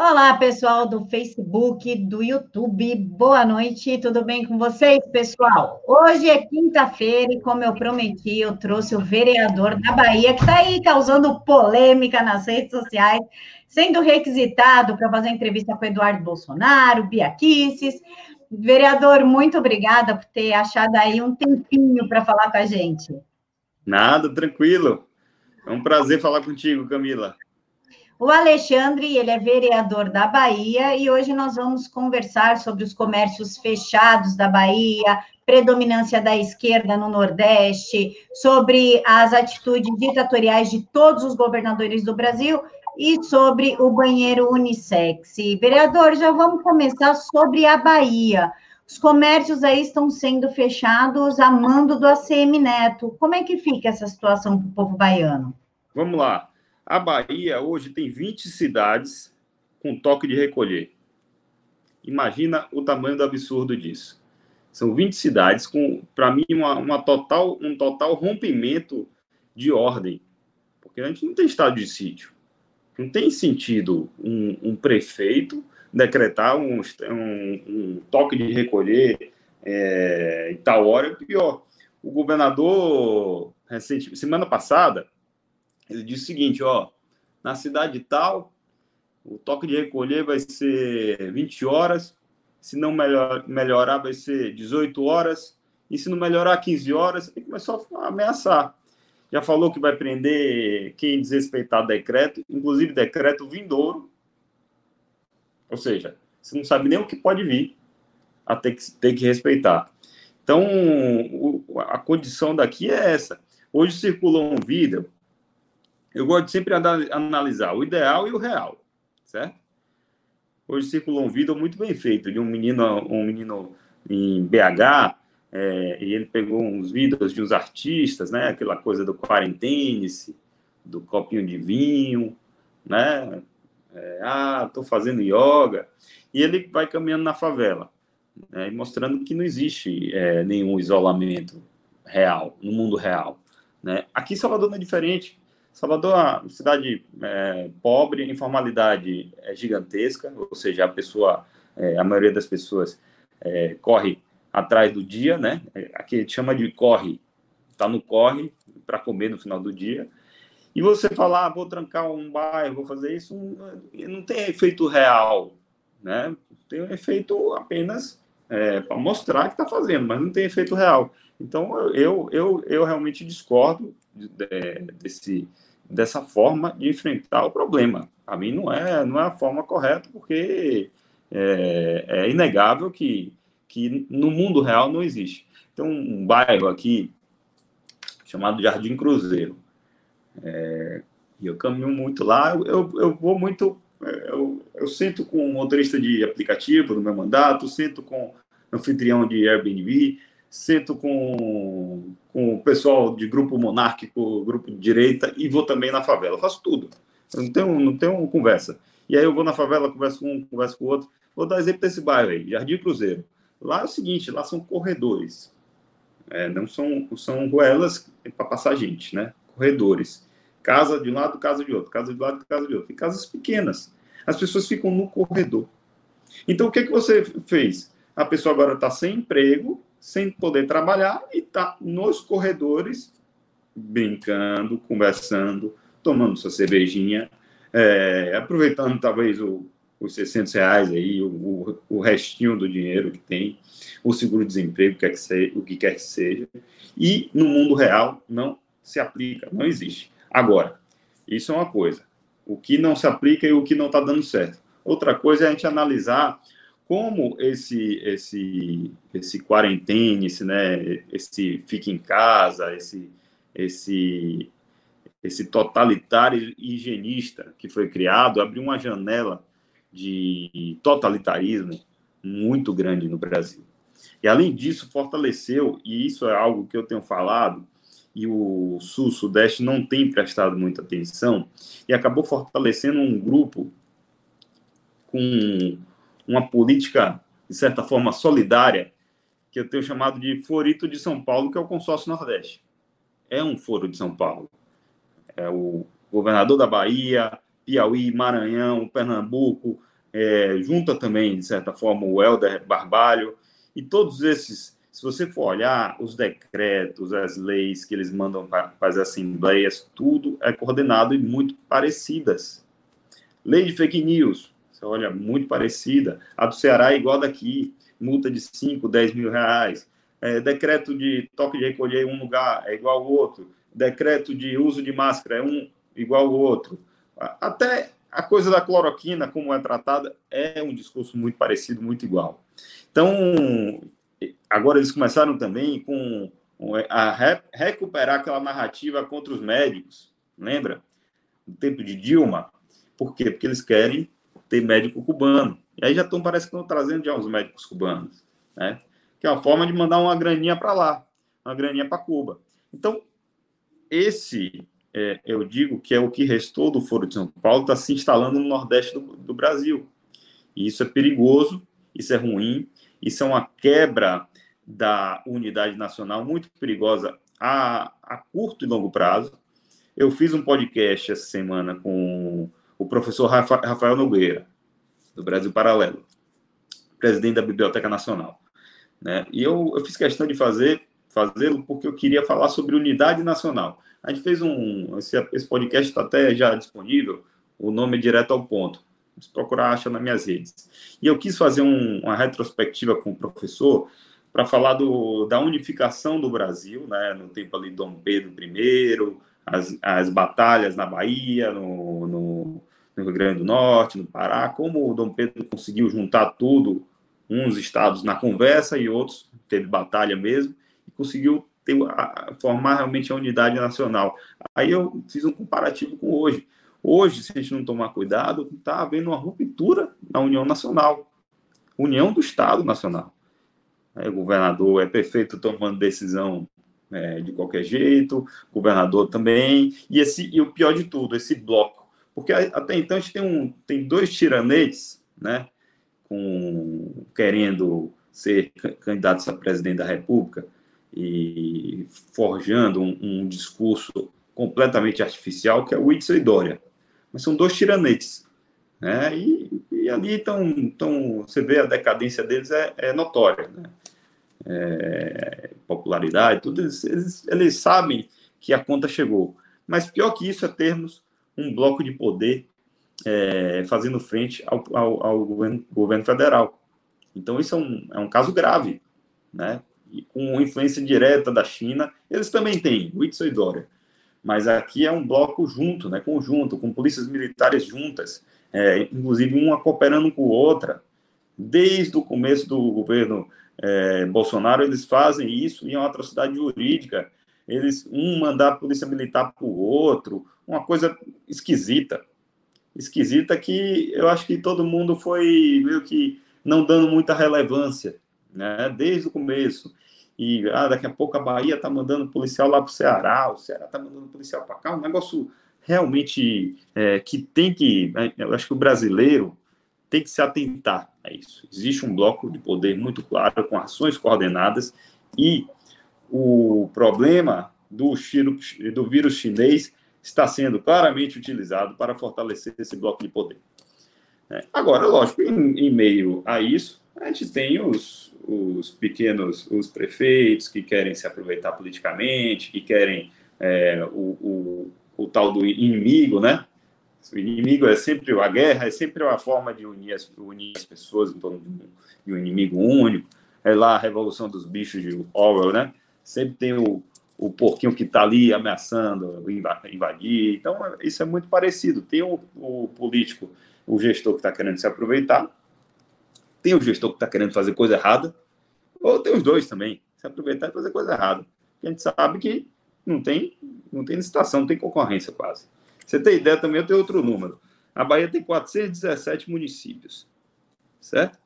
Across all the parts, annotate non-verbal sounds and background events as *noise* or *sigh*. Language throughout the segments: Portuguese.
Olá, pessoal do Facebook, do YouTube, boa noite, tudo bem com vocês, pessoal? Hoje é quinta-feira e, como eu prometi, eu trouxe o vereador da Bahia, que está aí causando polêmica nas redes sociais, sendo requisitado para fazer entrevista com Eduardo Bolsonaro, Bia. Vereador, muito obrigada por ter achado aí um tempinho para falar com a gente. Nada, tranquilo. É um prazer falar contigo, Camila. O Alexandre, ele é vereador da Bahia e hoje nós vamos conversar sobre os comércios fechados da Bahia, predominância da esquerda no Nordeste, sobre as atitudes ditatoriais de todos os governadores do Brasil e sobre o banheiro unissex. Vereador, já vamos começar sobre a Bahia. Os comércios aí estão sendo fechados a mando do ACM Neto. Como é que fica essa situação para o povo baiano? Vamos lá. A Bahia hoje tem 20 cidades com toque de recolher. Imagina o tamanho do absurdo disso. São 20 cidades com, para mim, uma, uma, total, um total rompimento de ordem. Porque a gente não tem estado de sítio. Não tem sentido um, um prefeito decretar um, um, um, toque de recolher é, em tal hora. Pior, o governador, recente, semana passada, ele disse o seguinte, ó, na cidade tal, o toque de recolher vai ser 20 horas, se não melhor, melhorar vai ser 18 horas, e se não melhorar 15 horas, ele começou a ameaçar. Já falou que vai prender quem desrespeitar decreto, inclusive decreto vindouro. Ou seja, você não sabe nem o que pode vir a ter que, ter que respeitar. Então, o, a condição daqui é essa. Hoje circulou um vídeo eu gosto de sempre analisar o ideal e o real, certo? Hoje circulou um vídeo muito bem feito de um menino, um menino em BH, é, e ele pegou uns vídeos de uns artistas, né? Aquela coisa do quarentênice, do copinho de vinho, né? É, ah, tô fazendo yoga. E ele vai caminhando na favela, né, mostrando que não existe é, nenhum isolamento real, no mundo real. Né? Aqui Salvador não é diferente. Salvador é uma cidade é, pobre, informalidade é gigantesca, ou seja, a pessoa, é, a maioria das pessoas é, corre atrás do dia, né? Aqui a gente chama de corre, está no corre para comer no final do dia. E você falar, ah, vou trancar um bairro, vou fazer isso, não, não tem efeito real, né? Tem um efeito apenas é, para mostrar que está fazendo, mas não tem efeito real. Então, eu, eu, eu realmente discordo de, de, desse, dessa forma de enfrentar o problema. A mim não é, não é a forma correta, porque é, é inegável que, que no mundo real não existe. Tem um bairro aqui chamado Jardim Cruzeiro. É, e eu caminho muito lá, eu, eu vou muito. Eu, eu sinto com motorista de aplicativo no meu mandato, sinto com anfitrião de Airbnb, sento com, com o pessoal de grupo monárquico, grupo de direita, e vou também na favela. Eu faço tudo. Eu não tenho, não tenho conversa. E aí eu vou na favela, converso com um, converso com o outro. Vou dar exemplo desse bairro aí, Jardim Cruzeiro. Lá é o seguinte, lá são corredores. É, não são, são ruelas para passar gente, né? Corredores. Casa de um lado, casa de outro. Casa de um lado, casa de outro. E casas pequenas. As pessoas ficam no corredor. Então, o que, que você fez? A pessoa agora está sem emprego, sem poder trabalhar e está nos corredores brincando, conversando, tomando sua cervejinha, é, aproveitando talvez o, os 600 reais aí, o, o, restinho do dinheiro que tem, o seguro-desemprego, o, que que o que quer que seja, e no mundo real não se aplica, não existe. Agora, isso é uma coisa, o que não se aplica e o que não está dando certo. Outra coisa é a gente analisar como esse esse esse quarentena, esse né, esse fica em casa, esse esse esse totalitário higienista que foi criado abriu uma janela de totalitarismo muito grande no Brasil. E além disso, fortaleceu, e isso é algo que eu tenho falado, e o Sul-Sudeste não tem prestado muita atenção, e acabou fortalecendo um grupo com uma política, de certa forma, solidária, que eu tenho chamado de Forito de São Paulo, que é o consórcio Nordeste. É um foro de São Paulo. É o governador da Bahia, Piauí, Maranhão, Pernambuco, é, junta também, de certa forma, o Helder Barbalho, e todos esses, se você for olhar os decretos, as leis que eles mandam para as assembleias, tudo é coordenado e muito parecidas. Lei de fake news, olha, muito parecida. A do Ceará é igual daqui, multa de 5, 10 mil reais. É, decreto de toque de recolher em um lugar é igual ao outro. Decreto de uso de máscara é um igual ao outro. Até a coisa da cloroquina, como é tratada, é um discurso muito parecido, muito igual. Então, agora eles começaram também com a recuperar aquela narrativa contra os médicos, lembra? No tempo de Dilma. Por quê? Porque eles querem ter médico cubano. E aí já estão, parece que estão trazendo já os médicos cubanos, né? Que é uma forma de mandar uma graninha para lá, uma graninha para Cuba. Então, esse é, eu digo que é o que restou do Foro de São Paulo, está se instalando no Nordeste do, do, Brasil. E isso é perigoso, isso é ruim, isso é uma quebra da unidade nacional muito perigosa a, a curto e longo prazo. Eu fiz um podcast essa semana com o professor Rafael Nogueira, do Brasil Paralelo, presidente da Biblioteca Nacional. Né? E eu, eu fiz questão de fazer fazê-lo porque eu queria falar sobre unidade nacional. A gente fez um. Esse, esse podcast está até já disponível, o nome é direto ao ponto. Se procurar, acha nas minhas redes. E eu quis fazer um, uma retrospectiva com o professor para falar do, da unificação do Brasil, né, no tempo ali Dom Pedro I, as, as batalhas na Bahia, no, no, no Rio Grande do Norte, no Pará, como o Dom Pedro conseguiu juntar tudo, uns estados na conversa e outros teve batalha mesmo, e conseguiu ter, a, formar realmente a unidade nacional. Aí eu fiz um comparativo com hoje. Hoje, se a gente não tomar cuidado, está havendo uma ruptura na União Nacional, União do Estado Nacional. É, o governador é prefeito tomando decisão é, de qualquer jeito, governador também, e, esse, e o pior de tudo, esse bloco. Porque até então a gente tem, um, tem dois tiranetes, né, com, querendo ser candidatos a presidente da República, e forjando um, um discurso completamente artificial, que é o Whitson e Dória. Mas são dois tiranetes. Né? E, e ali então, então você vê a decadência deles é, é notória. Né? É, popularidade, tudo eles, eles, eles, sabem que a conta chegou. Mas pior que isso é termos um bloco de poder é, fazendo frente ao, ao, ao governo, governo, federal. Então isso é um, é um caso grave, né? com influência direta da China, eles também têm, Whitson e Dória. Mas aqui é um bloco junto, né, conjunto, com polícias militares juntas, é, inclusive uma cooperando com outra. Desde o começo do governo é, Bolsonaro, eles fazem isso e é uma atrocidade jurídica. Eles, um mandar a polícia militar para o outro, uma coisa esquisita. Esquisita que eu acho que todo mundo foi meio que não dando muita relevância né? Desde o começo. E ah, daqui a pouco a Bahia está mandando policial lá para o Ceará, o Ceará está mandando policial para cá, um negócio realmente é, que tem que. Né, eu acho que o brasileiro tem que se atentar a isso. Existe um bloco de poder muito claro, com ações coordenadas, e o problema do, do vírus chinês está sendo claramente utilizado para fortalecer esse bloco de poder. É, agora, lógico, em, em meio a isso, a gente tem os, os pequenos, os prefeitos que querem se aproveitar politicamente, que querem é, o, o, o, tal do inimigo, né? O inimigo é sempre, a guerra é sempre uma forma de unir as, unir as pessoas em torno de um, de um inimigo único. É lá a revolução dos bichos de Orwell, né? Sempre tem o, o porquinho que está ali ameaçando invadir. Então, isso é muito parecido. Tem o, o político, o gestor que está querendo se aproveitar, tem o gestor que está querendo fazer coisa errada, ou tem os dois também, se aproveitar e fazer coisa errada. A gente sabe que não tem, não tem licitação, não tem concorrência quase. Você tem ideia também, eu tenho outro número. A Bahia tem 417 municípios, certo?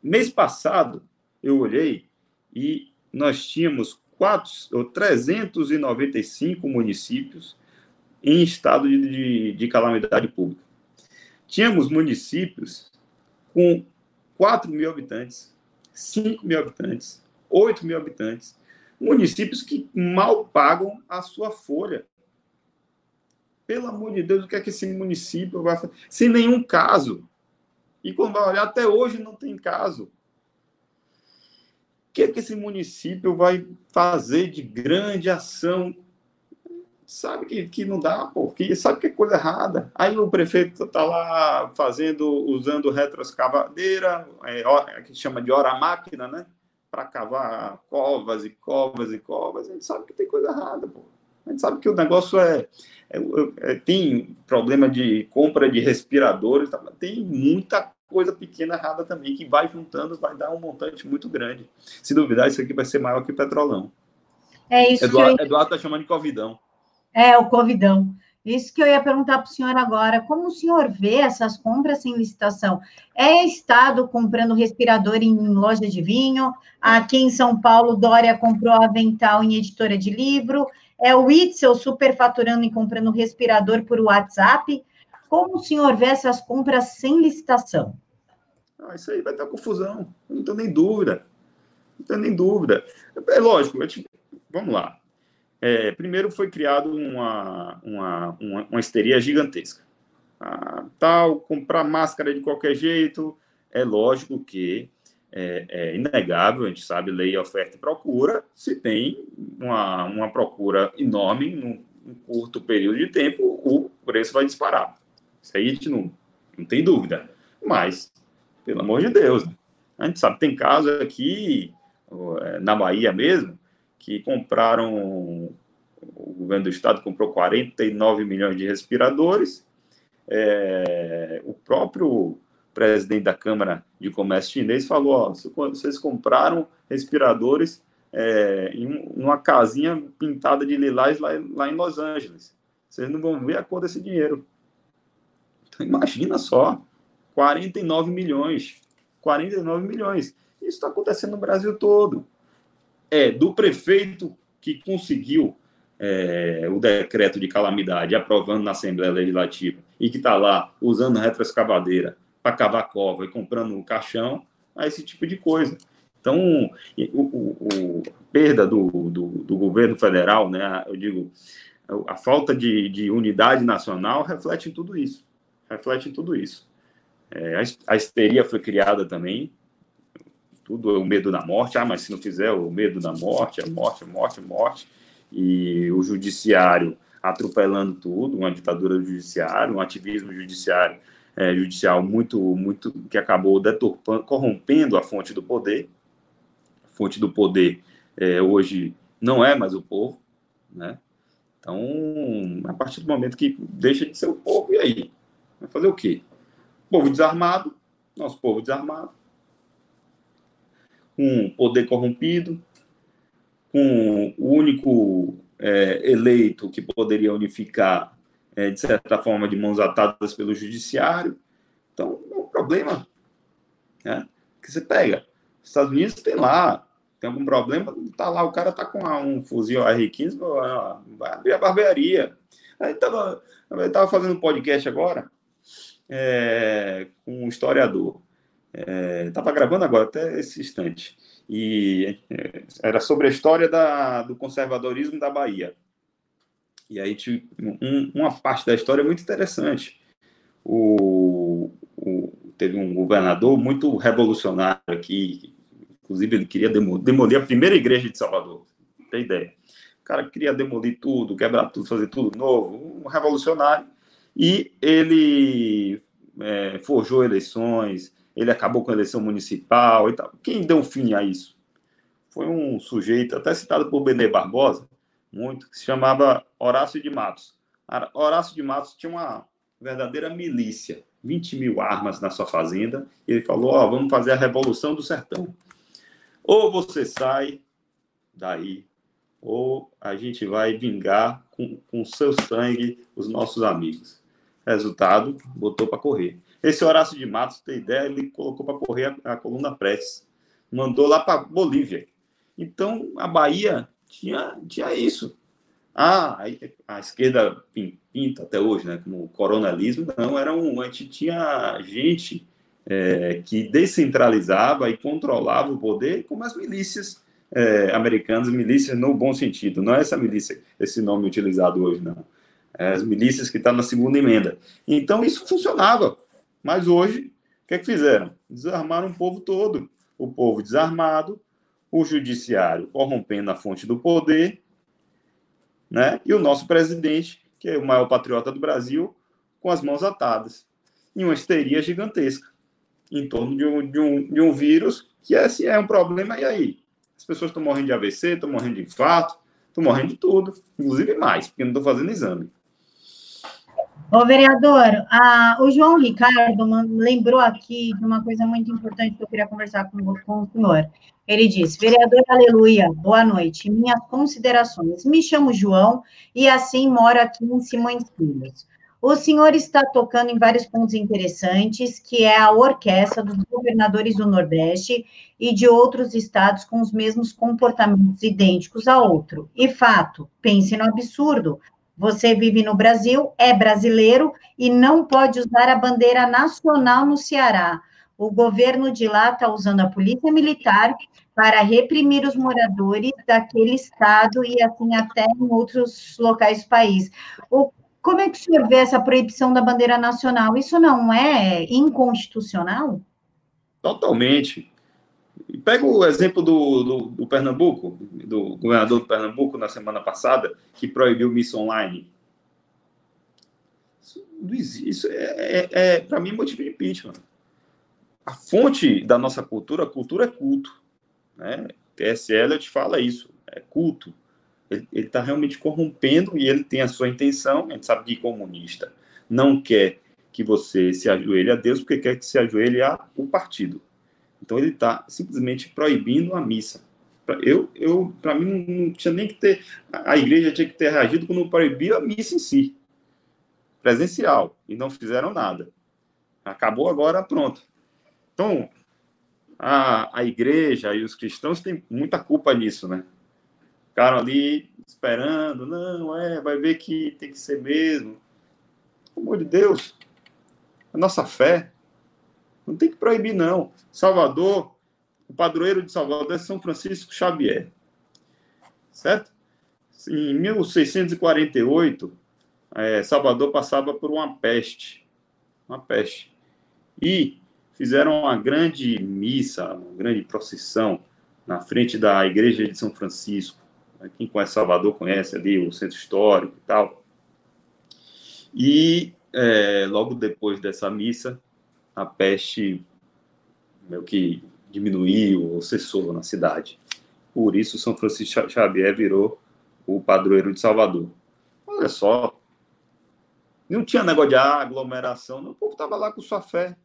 Mês passado, eu olhei e nós tínhamos 4, ou 395 municípios em estado de, de, de calamidade pública. Tínhamos municípios com 4 mil habitantes, 5 mil habitantes, 8 mil habitantes, municípios que mal pagam a sua folha. Pelo amor de Deus, o que é que esse município vai fazer? Sem nenhum caso. E quando vai olhar, até hoje não tem caso. Que é que esse município vai fazer de grande ação? Sabe que, que não dá, pô, que sabe que é coisa errada. Aí o prefeito está lá fazendo, usando retroescavadeira, é, que chama de hora máquina, né? Para cavar covas e covas e covas. A gente sabe que tem coisa errada, pô. A gente sabe que o negócio é, é, é tem problema de compra de respiradores, tá, tem muita coisa pequena errada também, que vai juntando, vai dar um montante muito grande. Se duvidar, isso aqui vai ser maior que o Petrolão. É isso Eduardo, eu... Eduardo está chamando de Covidão. É, o Covidão. Isso que eu ia perguntar para o senhor agora. Como o senhor vê essas compras sem licitação? É Estado comprando respirador em loja de vinho? Aqui em São Paulo, Dória comprou avental em editora de livro. É o Itzel superfaturando e comprando respirador por WhatsApp. Como o senhor vê essas compras sem licitação? Ah, isso aí vai dar confusão, não tenho nem dúvida. Não tenho nem dúvida. É lógico, vamos lá. É, primeiro foi criado uma, uma, uma, uma histeria gigantesca. Ah, tal, comprar máscara de qualquer jeito, é lógico que é, é, inegável, a gente sabe, lei, oferta e procura, se tem uma, uma procura enorme num, num curto período de tempo, o preço vai disparar. Isso aí a gente não, não tem dúvida. Mas, pelo amor de Deus, né? a gente sabe, tem casos aqui, é, na Bahia mesmo, que compraram, o governo do estado comprou 49 milhões de respiradores, é, o próprio presidente da Câmara de Comércio Chinês falou, ó, vocês compraram respiradores é, em uma casinha pintada de lilás lá, lá em Los Angeles. Vocês não vão ver a cor desse dinheiro. *laughs* Imagina só, 49 milhões. 49 milhões. Isso está acontecendo no Brasil todo. É do prefeito que conseguiu é, o decreto de calamidade aprovando na Assembleia Legislativa e que está lá usando retroescavadeira para cavar cova e comprando um caixão a esse tipo de coisa. Então, o perda do, do, do, governo federal, né, eu digo, a falta de, de unidade nacional reflete em tudo isso reflete em tudo isso. É, a, histeria foi criada também, tudo é o medo da morte, ah, mas se não fizer o medo da morte, a morte, a morte, a morte, e o judiciário atropelando tudo, uma ditadura do judiciário, um ativismo judiciário, é, judicial muito, muito, que acabou deturpando, corrompendo a fonte do poder, a fonte do poder é, hoje não é mais o povo, né? Então, a partir do momento que deixa de ser o povo, e aí? Vai fazer o quê? Povo desarmado, nosso povo desarmado, com poder corrompido, com o único é, eleito que poderia unificar, é, de certa forma, de mãos atadas pelo judiciário. Então, é um problema né, que você pega. Os Estados Unidos tem lá, tem algum problema, tá lá, o cara tá com um fuzil R-15, vai abrir a barbearia. Aí tava, tava fazendo um podcast agora, é, com um historiador. Estava é, gravando agora, até esse instante. E é, era sobre a história da, do conservadorismo da Bahia. E aí um, uma parte da história é muito interessante. O, o, teve um governador muito revolucionário aqui, inclusive ele queria demolir, a primeira igreja de Salvador. Tem ideia? O cara queria demolir tudo, quebrar tudo, fazer tudo novo, um revolucionário e ele é, forjou eleições, ele acabou com a eleição municipal e tal. Quem deu fim a isso? Foi um sujeito, até citado por Benê Barbosa, muito, que se chamava Horácio de Matos. Horácio de Matos tinha uma verdadeira milícia, 20 mil armas na sua fazenda, e ele falou: Ó, vamos fazer a revolução do sertão. Ou você sai daí, ou a gente vai vingar com, com seu sangue os nossos amigos. Resultado, botou para correr. Esse Horácio de Matos, tem ideia, ele colocou para correr a, a coluna Prestes. Mandou lá para Bolívia. Então, a Bahia tinha, tinha isso. Ah, a esquerda pinta até hoje, né? Como coronelismo, não, era um. A gente tinha gente é, que descentralizava e controlava o poder, como as milícias é, americanas, milícias no bom sentido, não é essa milícia, esse nome utilizado hoje, não as milícias que estão tá na segunda emenda. Então, isso funcionava. Mas hoje, o que é que fizeram? Desarmaram o povo todo. O povo desarmado, o judiciário corrompendo a fonte do poder, né? e o nosso presidente, que é o maior patriota do Brasil, com as mãos atadas. E uma histeria gigantesca em torno de um, de um, de um vírus que é, assim, é um problema. E aí? As pessoas estão morrendo de AVC, estão morrendo de infarto, estão morrendo de tudo, inclusive mais, porque não estão fazendo exame. Ô, vereador, a, o João Ricardo lembrou aqui de uma coisa muito importante que eu queria conversar com, com o senhor. Ele disse, vereador, aleluia, boa noite, minhas considerações. Me chamo João e assim moro aqui em Simões Filhos. O senhor está tocando em vários pontos interessantes, que é a orquestra dos governadores do Nordeste e de outros estados com os mesmos comportamentos idênticos a outro. E fato, pense no absurdo. Você vive no Brasil, é brasileiro e não pode usar a bandeira nacional no Ceará. O governo de lá está usando a polícia militar para reprimir os moradores daquele estado e assim até em outros locais do país. O como é que o senhor vê essa proibição da bandeira nacional? Isso não é inconstitucional? Totalmente. Pega o exemplo do, do, do, Pernambuco, do governador do Pernambuco na semana passada, que proibiu missa online. Isso, isso é, é, é para mim, motivo de impeachment. A fonte da nossa cultura, a cultura é culto. Né? TSL te fala isso, é culto ele está realmente corrompendo e ele tem a sua intenção. A gente sabe que comunista não quer que você se ajoelhe a Deus, porque quer que se ajoelhe a o partido. Então ele está simplesmente proibindo a missa. Eu, eu para mim, não tinha nem que ter. A igreja tinha que ter reagido quando proibiu a missa em si, presencial, e não fizeram nada. Acabou agora, pronto. Então, a, a igreja e os cristãos têm muita culpa nisso, né? ficaram ali esperando, não, é, vai ver que tem que ser mesmo. Pelo amor de Deus, a nossa fé não tem que proibir, não. Salvador, o padroeiro de Salvador é São Francisco Xavier, certo? Em 1648, é, Salvador passava por uma peste, uma peste, e fizeram uma grande missa, uma grande procissão na frente da igreja de São Francisco quem conhece Salvador conhece ali o centro histórico e tal. E é, logo depois dessa missa, a peste meio que diminuiu ou cessou na cidade. Por isso, São Francisco Xavier virou o padroeiro de Salvador. Olha só, não tinha negócio de aglomeração, o povo estava lá com sua fé.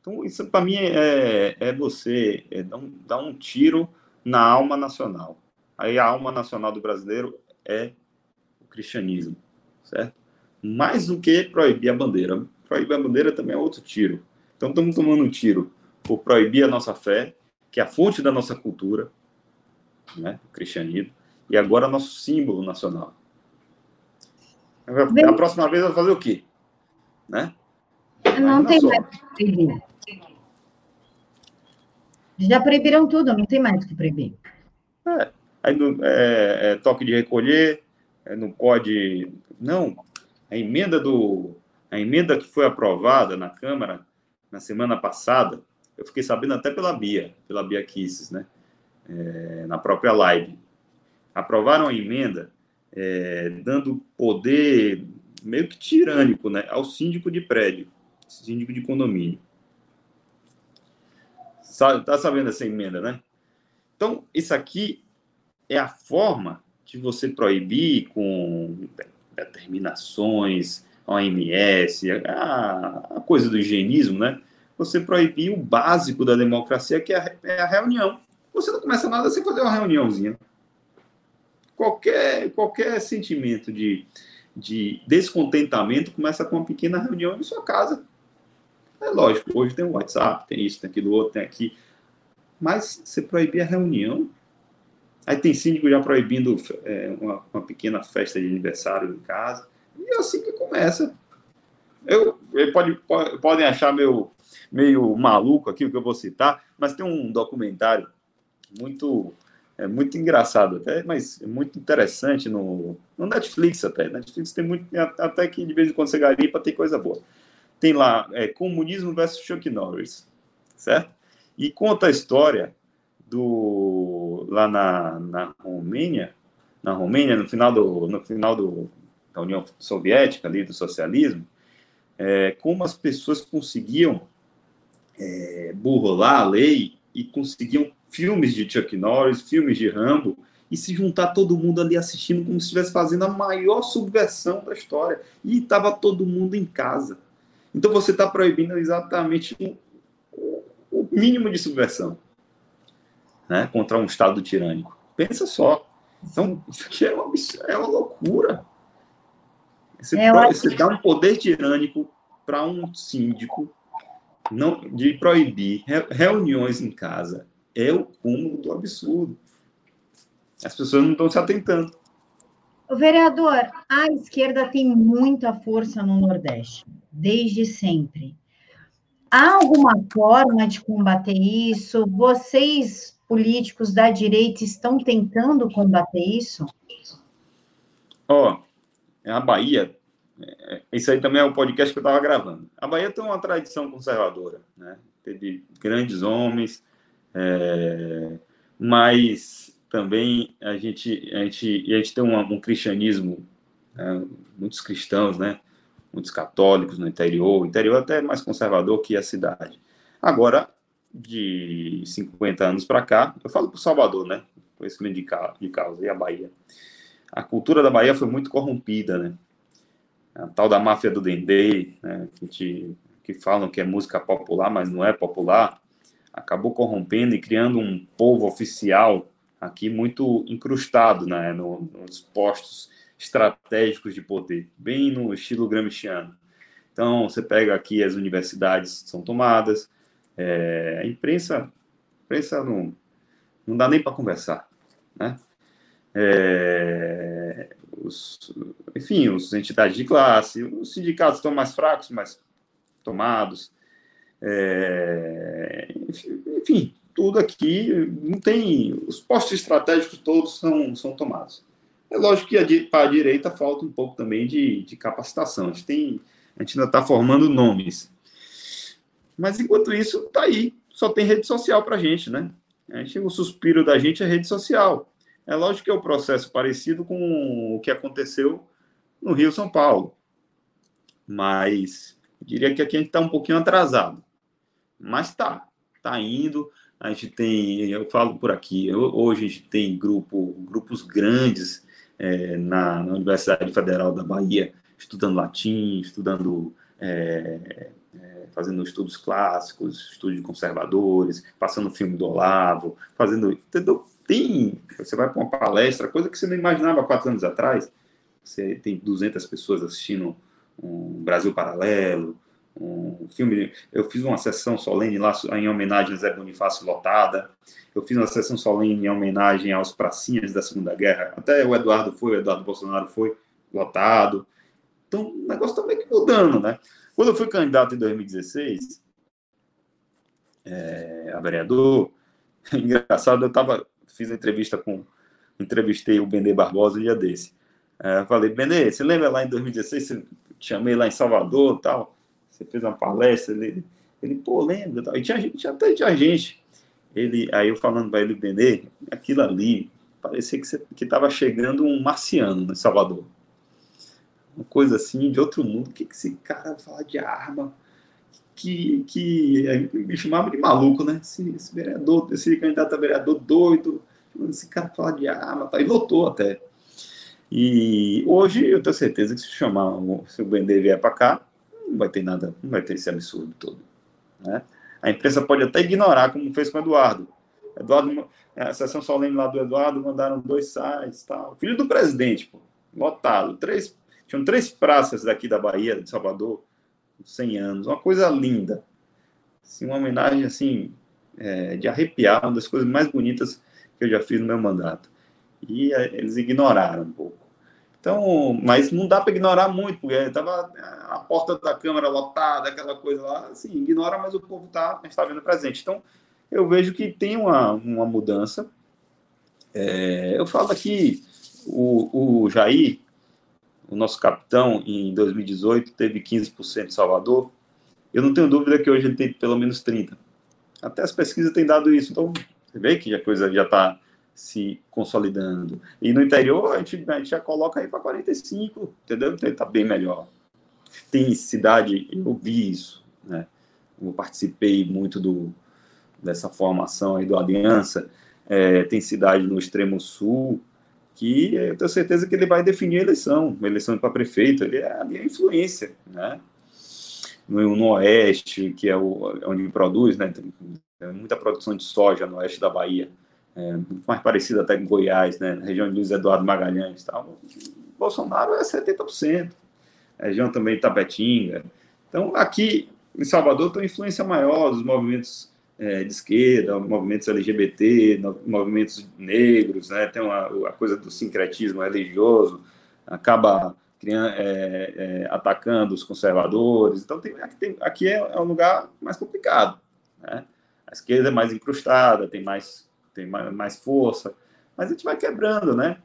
Então, isso para mim é, é você é dar, um, dar um tiro na alma nacional. Aí a alma nacional do brasileiro é o cristianismo, certo? Mais do que proibir a bandeira. Proibir a bandeira também é outro tiro. Então estamos tomando um tiro por proibir a nossa fé, que é a fonte da nossa cultura, né? o cristianismo, e agora nosso símbolo nacional. A próxima vez vai fazer o quê? Né? Não tem mais já proibiram tudo, não tem mais o que proibir. É, aí é, é, toque de recolher, é, não pode. Não, a emenda do. A emenda que foi aprovada na Câmara na semana passada, eu fiquei sabendo até pela Bia, pela Bia Kisses, né? É, na própria live. Aprovaram a emenda é, dando poder meio que tirânico né, ao síndico de prédio, síndico de condomínio. Está sabendo essa emenda, né? Então, isso aqui é a forma de você proibir com determinações, OMS, a, a coisa do higienismo, né? Você proibir o básico da democracia, que é a, é a reunião. Você não começa nada sem fazer uma reuniãozinha. Qualquer, qualquer sentimento de, de descontentamento começa com uma pequena reunião em sua casa. É lógico, hoje tem o WhatsApp, tem isso, tem aquilo outro, tem aqui. Mas você proibir a reunião. Aí tem síndico já proibindo é, uma, uma, pequena festa de aniversário em casa. E é assim que começa. Eu, eu pode, pode, podem achar meio, meio maluco aqui o que eu vou citar, mas tem um documentário muito é muito engraçado até, mas é muito interessante no, no Netflix até. Netflix tem muito, até que de vez em quando você garimpa, tem coisa boa. Tem lá, é, Comunismo versus Chuck Norris, certo? E conta a história do, lá na, na Romênia, na Romênia, no final, do, no final do, da União Soviética, ali, do socialismo, é, como as pessoas conseguiam é, a lei e conseguiam filmes de Chuck Norris, filmes de Rambo, e se juntar todo mundo ali assistindo como se estivesse fazendo a maior subversão da história. E estava todo mundo em casa. Então você está proibindo exatamente o, o, mínimo de subversão né, contra um Estado tirânico. Pensa só. Então, isso aqui é uma, é uma loucura. Você, é, você dá um poder tirânico para um síndico não, de proibir reuniões em casa é o cúmulo do absurdo. As pessoas não estão se atentando. O vereador, a esquerda tem muita força no Nordeste, desde sempre. Há alguma forma de combater isso? Vocês, políticos da direita, estão tentando combater isso? Ó, oh, a Bahia é, isso aí também é o podcast que eu estava gravando. A Bahia tem uma tradição conservadora, né? Teve grandes homens, é, mas também a gente, a gente, a gente tem um, um cristianismo, né? muitos cristãos, né? Muitos católicos no interior, o interior até é mais conservador que a cidade. Agora, de 50 anos para cá, eu falo para o Salvador, né? Conhecimento de, de causa, e a Bahia. A cultura da Bahia foi muito corrompida, né? a tal da máfia do Dendê, né, que, te, que falam que é música popular, mas não é popular, acabou corrompendo e criando um povo oficial aqui muito incrustado né, no, nos postos estratégicos de poder, bem no estilo gramsciano. Então, você pega aqui as universidades são tomadas, é, a imprensa, a imprensa não, não dá nem para conversar, né? É, os, enfim, os entidades de classe, os sindicatos estão mais fracos, mais tomados, é, enfim, tudo aqui não tem, os postos estratégicos todos são, são tomados. É lógico que para a direita falta um pouco também de, de capacitação, a gente, tem, a gente ainda está formando nomes, mas enquanto isso, está aí, só tem rede social para a gente, né? A gente, o suspiro da gente é rede social. É lógico que é um processo parecido com o que aconteceu no Rio São Paulo. Mas eu diria que aqui a gente está um pouquinho atrasado. Mas está, está indo. A gente tem, eu falo por aqui, hoje a gente tem grupo, grupos grandes é, na, na, Universidade Federal da Bahia, estudando latim, estudando, é, é, fazendo estudos clássicos, estudos de conservadores, passando filme do Olavo, fazendo? Tem, você vai para uma palestra, coisa que você não imaginava quatro anos atrás, você tem 200 pessoas assistindo um Brasil Paralelo, um filme. Eu fiz uma sessão solene lá em homenagem a Zé Bonifácio lotada. Eu fiz uma sessão solene em homenagem aos pracinhas da Segunda Guerra. Até o Eduardo foi, o Eduardo Bolsonaro foi lotado. Então, o negócio está meio que mudando, né? Quando eu fui candidato em 2016 é, a vereador, *laughs* engraçado, eu estava fiz entrevista com. Entrevistei o Benê Barbosa um dia desse. É, falei, Benê, você lembra lá em 2016? Você te chamei lá em Salvador tal? Você fez uma palestra? Ele, ele pô, lembra? Tal. E tinha gente, até tinha gente. Ele, aí eu falando para ele, Benê, aquilo ali, parecia que estava que tava chegando um marciano em Salvador. Uma coisa assim, de outro mundo. O que, que esse cara fala de arma? Que, que me chamava de maluco, né? Esse, esse vereador, esse candidato a vereador doido, esse cara fala de arma, tá? e votou até. E hoje eu tenho certeza que se chamar, se o Bender vier para cá, não vai ter nada, não vai ter esse absurdo todo. Né? A imprensa pode até ignorar, como fez com o Eduardo. Eduardo, a sessão solene lá do Eduardo, mandaram dois sites, tal. Filho do presidente, pô, lotado. Três, tinham três praças daqui da Bahia, de Salvador, 100 anos, uma coisa linda. Assim, uma homenagem assim é, de arrepiar, uma das coisas mais bonitas que eu já fiz no meu mandato. E é, eles ignoraram um pouco. Então, mas não dá para ignorar muito, porque estava a porta da Câmara lotada, aquela coisa lá, assim, ignora, mas o povo tá, está vendo presente. Então, eu vejo que tem uma, uma mudança. É, eu falo aqui, o, o Jair, o nosso capitão, em 2018, teve 15% de Salvador. Eu não tenho dúvida que hoje ele tem pelo menos 30%. Até as pesquisas têm dado isso. Então, você vê que a coisa já está se consolidando. E no interior, a gente, a gente já coloca aí para 45%, entendeu? Então, está bem melhor. Tem cidade, eu vi isso, né? Eu participei muito do, dessa formação aí do Aliança. É, tem cidade no extremo sul que eu tenho certeza que ele vai definir a eleição, uma eleição para prefeito, ele é a minha influência, né? No, no oeste, que é o, é onde produz, né? Tem, muita produção de soja no oeste da Bahia, é, mais parecido até com Goiás, né? Na região de Luiz Eduardo Magalhães, tal. Bolsonaro é 70%, a região também Tapetinga. Então, aqui em Salvador tem uma influência maior dos movimentos é, de esquerda, movimentos LGBT, movimentos negros, né? tem uma, a coisa do sincretismo religioso, acaba é, é, atacando os conservadores. Então, tem, aqui, tem, aqui é, é, um lugar mais complicado. Né? A esquerda é mais incrustada, tem mais, tem mais, mais força, mas a gente vai quebrando, né?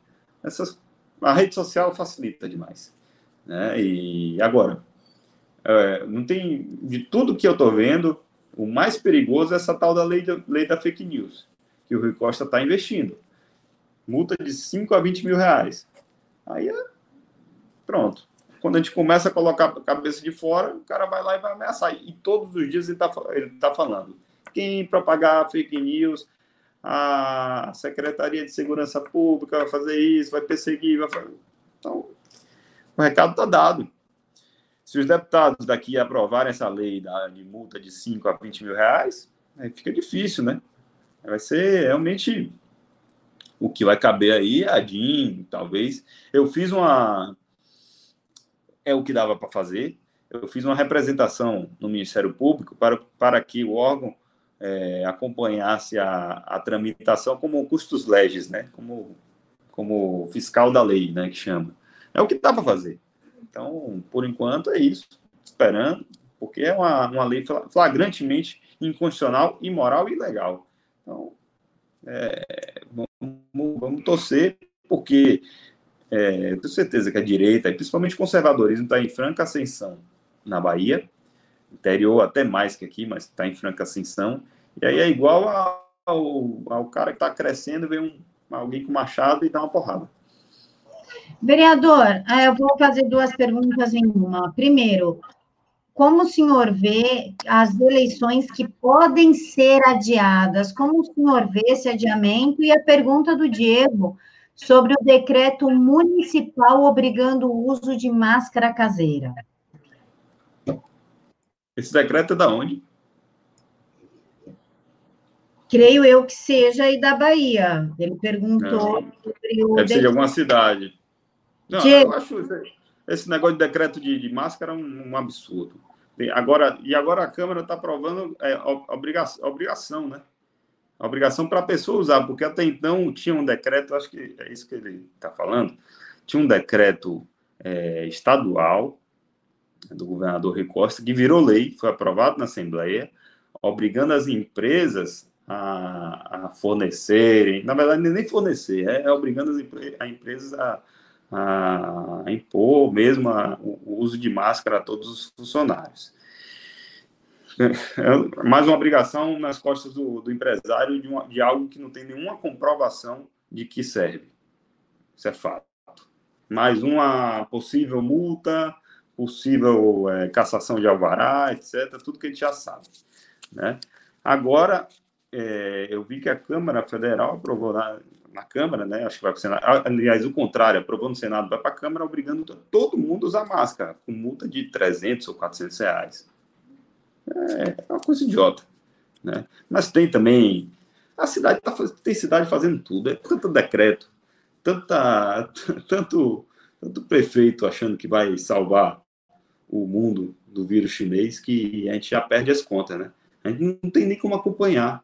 Essas, a rede social facilita demais. Né? E agora, é, não tem de tudo que eu estou vendo, o mais perigoso é essa tal da lei, da, lei da fake news, que o Rui Costa está investindo. Multa de 5 a 20 mil reais. Aí é pronto. Quando a gente começa a colocar a cabeça de fora, o cara vai lá e vai ameaçar. E todos os dias ele está ele tá falando. Quem propagar fake news, a Secretaria de Segurança Pública vai fazer isso, vai perseguir, vai fazer... Então, o recado está dado. Se os deputados daqui aprovarem essa lei da, de multa de 5 a 20 mil reais, aí fica difícil, né? Vai ser realmente o que vai caber aí a DIN, talvez. Eu fiz uma. É o que dava para fazer. Eu fiz uma representação no Ministério Público para, para que o órgão é, acompanhasse a, a tramitação como custos legis, né? Como, como fiscal da lei, né? Que chama. É o que dá para fazer. Então, por enquanto, é isso. Esperando, porque é uma, uma lei flagrantemente inconstitucional, imoral e ilegal. Então, é, vamos, vamos, torcer, porque é, tenho certeza que a direita, principalmente o conservadorismo, está em franca ascensão na Bahia, interior até mais que aqui, mas está em franca ascensão. E aí é igual ao, ao cara que está crescendo, vem um, alguém com machado e dá uma porrada. Vereador, eh, eu vou fazer duas perguntas em uma. Primeiro, como o senhor vê as eleições que podem ser adiadas? Como o senhor vê esse adiamento? E a pergunta do Diego sobre o decreto municipal obrigando o uso de máscara caseira. Esse decreto é da onde? Creio eu que seja aí da Bahia. Ele perguntou Não. sobre o. Deve ser de alguma cidade. Não, eu acho esse negócio de decreto de, de máscara um, um, absurdo. Agora, e agora a Câmara está aprovando é, obrigação, obrigação, né? Obrigação para a pessoa usar, porque até então tinha um decreto, acho que é isso que ele está falando, tinha um decreto é, estadual do governador Rui Costa, que virou lei, foi aprovado na Assembleia, obrigando as empresas a, a fornecerem, na verdade, nem fornecer, é, é obrigando as, a empresas a a impor mesmo a, o uso de máscara a todos os funcionários. É mais uma obrigação nas costas do, do empresário de, uma, de, algo que não tem nenhuma comprovação de que serve. Isso é fato. Mais uma possível multa, possível é, cassação de alvará, etc. Tudo que a gente já sabe. Né? Agora, é, eu vi que a Câmara Federal aprovou na, na Câmara, né? Acho que vai para o Senado. Aliás, o contrário, aprovou no Senado, vai para a Câmara, obrigando todo mundo a usar máscara, com multa de 300 ou 400 reais. É, é uma coisa idiota, né? Mas tem também. A cidade tá, tem cidade fazendo tudo, é tanto decreto, tanta, *laughs* tanto, tanto prefeito achando que vai salvar o mundo do vírus chinês que a gente já perde as contas, né? A gente não tem nem como acompanhar.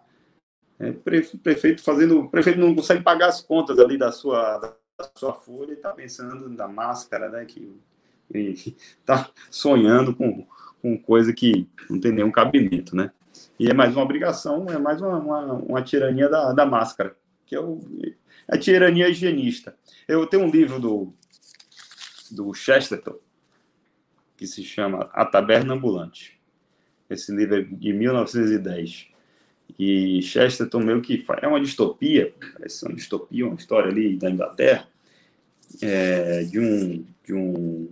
É, prefeito fazendo, prefeito não consegue pagar as contas ali da sua, da sua folha e está pensando na máscara, né? Que está *laughs* sonhando com, com coisa que não tem nenhum cabimento, né? E é mais uma obrigação, é mais uma, uma, uma tirania da, da máscara, que é o, a tirania higienista. Eu tenho um livro do, do Chesterton, que se chama A Taberna Ambulante. Esse livro é de 1910. E Chesterton meio que é uma distopia, parece uma distopia, uma história ali da Inglaterra, é, de um de um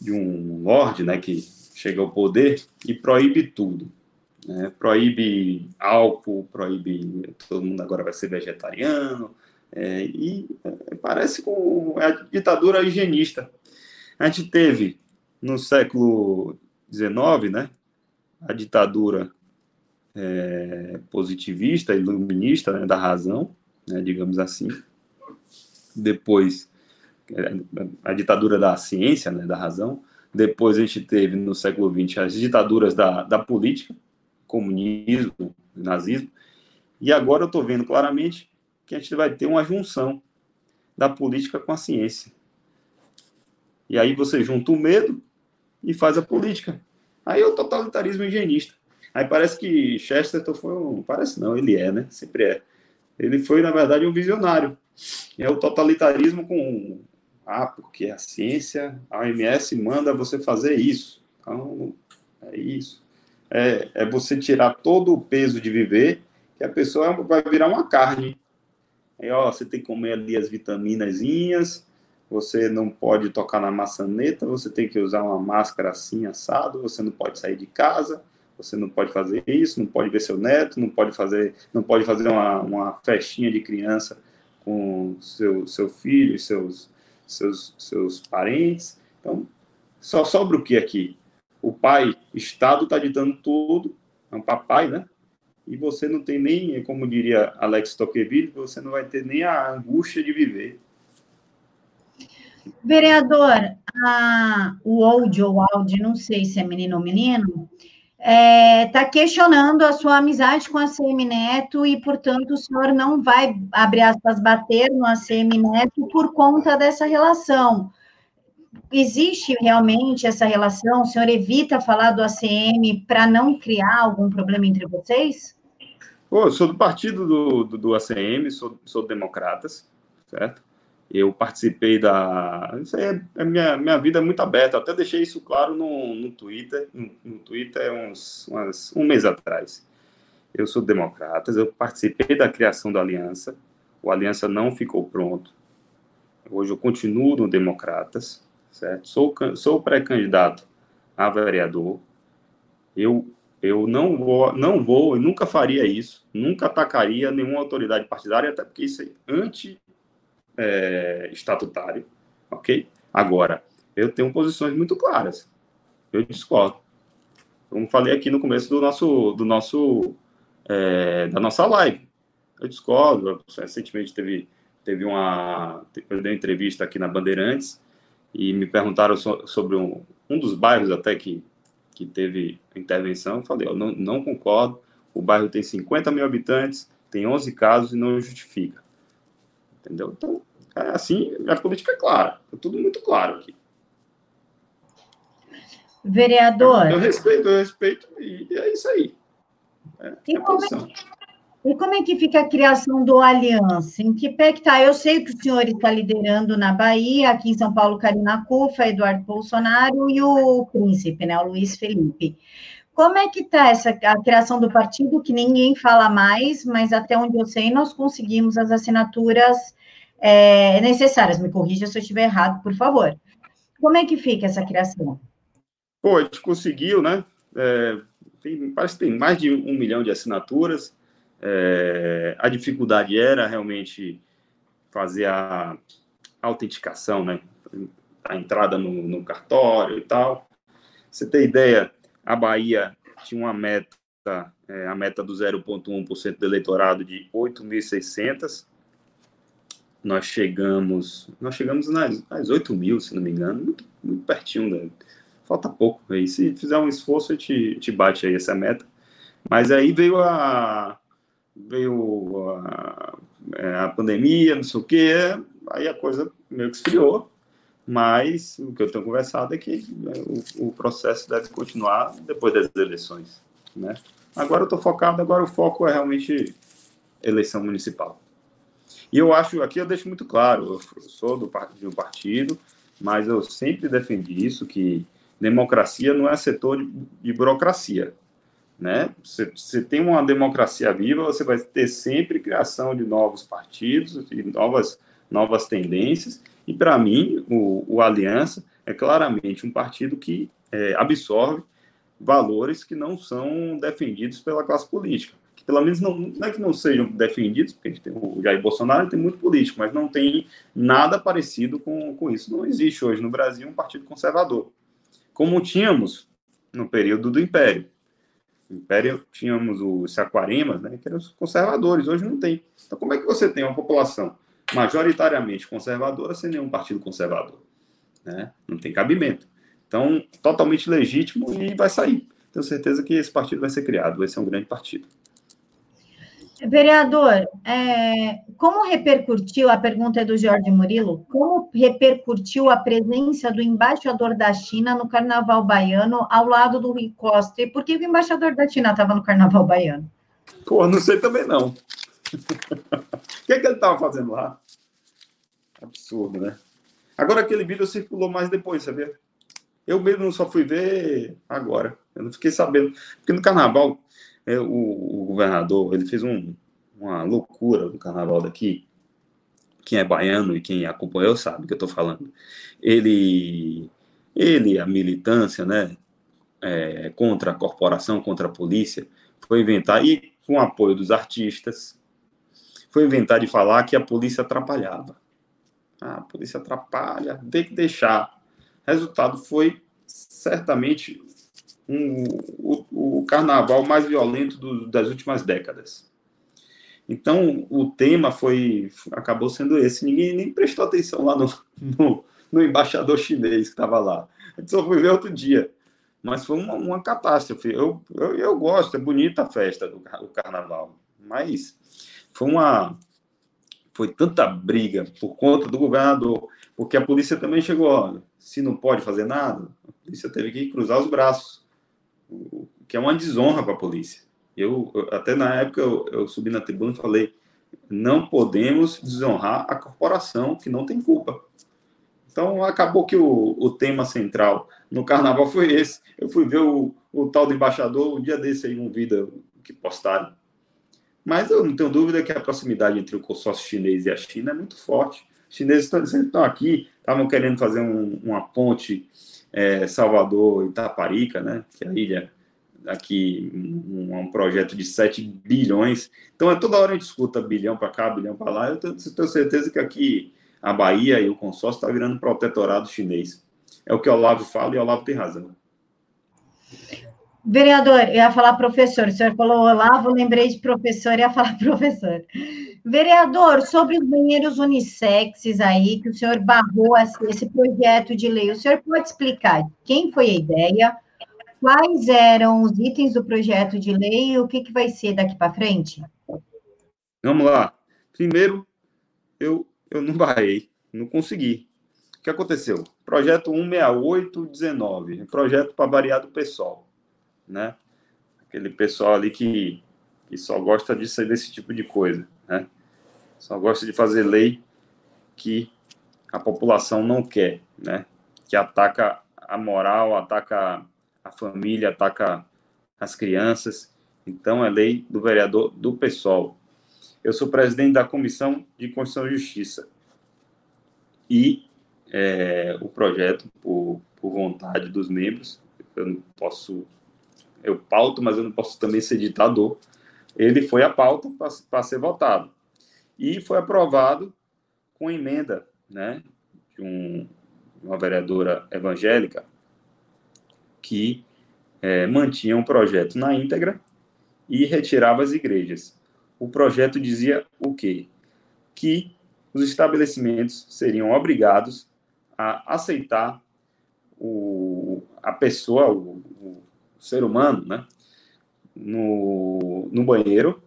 de um lord, né, que chega ao poder e proíbe tudo. Né? Proíbe álcool, proíbe todo mundo agora vai ser vegetariano, é, e é, parece com a ditadura higienista. A gente teve no século XIX, né, a ditadura é, positivista, iluminista né, da razão, né, digamos assim. Depois, é, a ditadura da ciência, né, da razão. Depois a gente teve, no século XX, as ditaduras da, da política, comunismo, nazismo. E agora eu estou vendo claramente que a gente vai ter uma junção da política com a ciência. E aí você junta o medo e faz a política. Aí é o totalitarismo higienista. Aí parece que Chesterton foi um. Parece não, ele é, né? Sempre é. Ele foi, na verdade, um visionário. É o totalitarismo com. Ah, porque a ciência, a OMS manda você fazer isso. Então, é isso. É, é você tirar todo o peso de viver, que a pessoa vai virar uma carne. Aí, ó, você tem que comer ali as vitaminazinhas, você não pode tocar na maçaneta, você tem que usar uma máscara assim, assado, você não pode sair de casa, você não pode fazer isso, não pode ver seu neto, não pode fazer, não pode fazer uma, uma festinha de criança com seu, seu filho seus, seus, seus parentes. Então, só sobra o que aqui? O pai, Estado está ditando tudo, é um papai, né? E você não tem nem, como diria Alex Tocqueville, você não vai ter nem a angústia de viver. Vereador, a, o Old ou não sei se é menino ou menino, está é, tá questionando a sua amizade com a CM Neto e, portanto, o senhor não vai, abrir aspas, bater no ACM Neto por conta dessa relação. Existe realmente essa relação? O senhor evita falar do ACM para não criar algum problema entre vocês? Pô, sou do partido do, do, do ACM, sou, sou democratas, certo? Eu participei da. Isso é, é, minha, minha vida é muito aberta. Eu até deixei isso claro no, no Twitter, no, no Twitter uns, um mês atrás. Eu sou democrata, eu participei da criação da aliança. O aliança não ficou pronto. Hoje eu continuo no Democratas, certo? Sou, sou pré-candidato a vereador. Eu, eu não vou, não vou, eu nunca faria isso, nunca atacaria nenhuma autoridade partidária, até porque isso é anti é, estatutário, ok? Agora, eu tenho posições muito claras. Eu discordo. Como falei aqui no começo do nosso, do nosso, é, da nossa live. Eu discordo. Recentemente teve, teve uma, eu dei uma entrevista aqui na Bandeirantes e me perguntaram so, sobre um, um dos bairros até que, que teve intervenção. Eu falei, eu não, não concordo. O bairro tem 50 mil habitantes, tem 11 casos e não justifica. Entendeu? Então, é assim, a política é clara. É tudo muito claro aqui. Vereador. Eu respeito, eu respeito, e é isso aí. É, e, é como é que, e, como é que, fica a criação do Aliança? Em que pé que está? Eu sei que o senhor está liderando na Bahia, aqui em São Paulo, Karina Cufa, Eduardo Bolsonaro e o príncipe, né, o Luiz Felipe. Como é que está essa a criação do partido, que ninguém fala mais, mas até onde eu sei, nós conseguimos as assinaturas é, necessárias. Me corrija se eu estiver errado, por favor. Como é que fica essa criação? Pô, a gente conseguiu, né? É, tem, parece que tem mais de um milhão de assinaturas. É, a dificuldade era realmente fazer a autenticação, né? A entrada no, no cartório e tal. Você tem ideia, a Bahia tinha uma meta, é, a meta do 0,1% do eleitorado de 8.600 nós chegamos, nós chegamos nas, nas 8 mil, se não me engano, muito, muito pertinho, falta pouco aí, se fizer um esforço, a gente, a gente bate aí essa meta, mas aí veio a, veio a, é, a pandemia, não sei o que, aí a coisa meio que esfriou, mas o que eu tenho conversado é que né, o, o processo deve continuar depois das eleições, né? Agora eu estou focado, agora o foco é realmente eleição municipal. E eu acho, aqui eu deixo muito claro, eu sou do, de um partido, mas eu sempre defendi isso, que democracia não é setor de, de burocracia. Né? Você, você, tem uma democracia viva, você vai ter sempre criação de novos partidos, de novas, novas tendências, e para mim, o, o, Aliança é claramente um partido que é, absorve valores que não são defendidos pela classe política. Pelo menos não, não é que não sejam defendidos, porque o Jair Bolsonaro tem muito político, mas não tem nada parecido com, com isso. Não existe hoje no Brasil um partido conservador, como tínhamos no período do Império. No Império tínhamos os saquarimas, né, que eram os conservadores, hoje não tem. Então, como é que você tem uma população majoritariamente conservadora sem nenhum partido conservador? Né? Não tem cabimento. Então, totalmente legítimo e vai sair. Tenho certeza que esse partido vai ser criado, vai ser um grande partido. Vereador, é, como repercutiu, a pergunta é do Jorge Murilo, como repercutiu a presença do embaixador da China no Carnaval Baiano ao lado do Rui Costa? E por que o embaixador da China estava no Carnaval Baiano? Pô, não sei também não. *laughs* o que, é que ele estava fazendo lá? Absurdo, né? Agora aquele vídeo circulou mais depois, sabia? Eu mesmo só fui ver agora. Eu não fiquei sabendo. Porque no carnaval, é, o, o, governador ele fez um, uma loucura no carnaval daqui. Quem é baiano e quem acompanhou sabe o que eu estou falando. Ele, ele, a militância, né, é, contra a corporação, contra a polícia, foi inventar, e com o apoio dos artistas, foi inventar de falar que a polícia atrapalhava. Ah, a polícia atrapalha, tem que deixar resultado foi certamente um, o, o, carnaval mais violento do, das últimas décadas. Então, o tema foi acabou sendo esse. Ninguém nem prestou atenção lá no, no, no embaixador chinês que estava lá. A gente só foi ver outro dia. Mas foi uma, uma catástrofe. Eu, eu, eu, gosto, é bonita a festa do, do carnaval. Mas foi uma. Foi tanta briga por conta do governador, porque a polícia também chegou, se não pode fazer nada, a polícia teve que cruzar os braços, que é uma desonra para a polícia. Eu, até na época, eu, eu subi na tribuna e falei, não podemos desonrar a corporação que não tem culpa. Então, acabou que o, o tema central no carnaval foi esse. Eu fui ver o, o tal do embaixador, um dia desse aí, um vídeo que postaram. Mas eu não tenho dúvida que a proximidade entre o consórcio chinês e a China é muito forte. Os chineses estão, estão aqui, estavam querendo fazer um, uma ponte é, Salvador-Itaparica, né? Que é a ilha aqui, um, um, projeto de 7 bilhões. Então, é toda hora a gente escuta bilhão para cá, bilhão para lá. Eu tenho, tenho, certeza que aqui a Bahia e o consórcio está virando protetorado chinês. É o que o Olavo fala e o Olavo tem razão. Vereador, eu ia falar professor. O senhor falou Olavo, lembrei de professor, ia falar *laughs* professor. Vereador, sobre os banheiros unissexes aí, que o senhor barrou esse projeto de lei, o senhor pode explicar quem foi a ideia, quais eram os itens do projeto de lei e o que, que vai ser daqui para frente? Vamos lá. Primeiro, eu, eu não barrei, não consegui. O que aconteceu? Projeto 16819, projeto para variar do pessoal, né? Aquele pessoal ali que, que só gosta ser desse tipo de coisa né? Só gosta de fazer lei que a população não quer, né? Que ataca a moral, ataca a família, ataca as crianças. Então, é lei do vereador do PSOL. Eu sou presidente da Comissão de Constituição e Justiça. E é, o projeto, por, por vontade dos membros, eu não posso, eu pauto, mas eu não posso também ser ditador ele foi a pauta para ser votado. E foi aprovado com emenda né, de um, uma vereadora evangélica que é, mantinha um projeto na íntegra e retirava as igrejas. O projeto dizia o quê? Que os estabelecimentos seriam obrigados a aceitar o, a pessoa, o, o ser humano, né, no, no banheiro,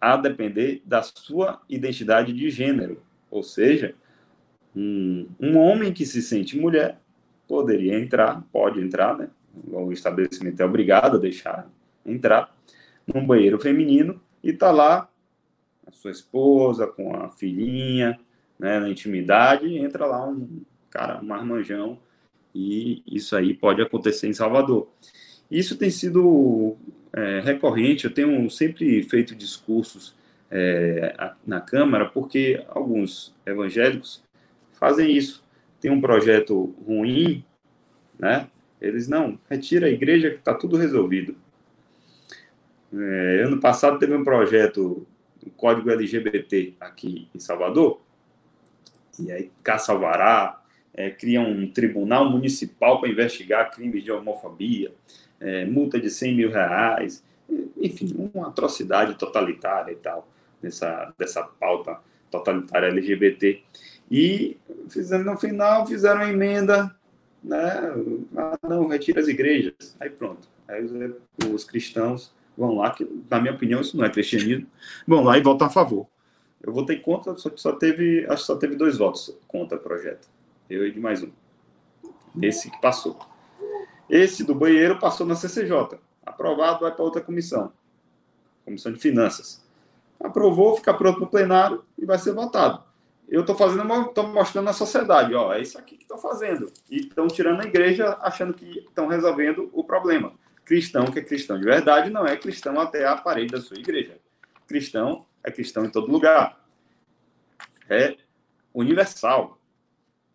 a depender da sua identidade de gênero. Ou seja, um, um homem que se sente mulher poderia entrar, pode entrar, né? O estabelecimento é obrigado a deixar entrar num banheiro feminino e tá lá a sua esposa, com a filhinha, né, na intimidade, entra lá um cara, um marmanjão, e isso aí pode acontecer em Salvador. Isso tem sido é, recorrente, eu tenho sempre feito discursos é, na Câmara, porque alguns evangélicos fazem isso. Tem um projeto ruim, né? Eles não, retira a igreja que está tudo resolvido. É, ano passado teve um projeto, o Código LGBT aqui em Salvador, e aí caça alvará, é, cria um tribunal municipal para investigar crimes de homofobia, é, multa de 100 mil reais, enfim, uma atrocidade totalitária e tal, dessa, dessa pauta totalitária LGBT. E fizeram, no final fizeram a emenda, né? Ah, não, retira as igrejas. Aí pronto. Aí os, os cristãos vão lá, que na minha opinião isso não é cristianismo, vão lá e votam a favor. Eu votei contra, só que só teve, acho que só teve dois votos contra o projeto. Eu e de mais um. Esse que passou. Esse do banheiro passou na CCJ. Aprovado, vai para outra comissão. Comissão de Finanças. Aprovou, fica pronto para o plenário e vai ser votado. Eu estou fazendo, estou mostrando na sociedade, ó, é isso aqui que estou fazendo. E estão tirando a igreja achando que estão resolvendo o problema. Cristão que é cristão de verdade não é cristão até a parede da sua igreja. Cristão é cristão em todo lugar. É universal.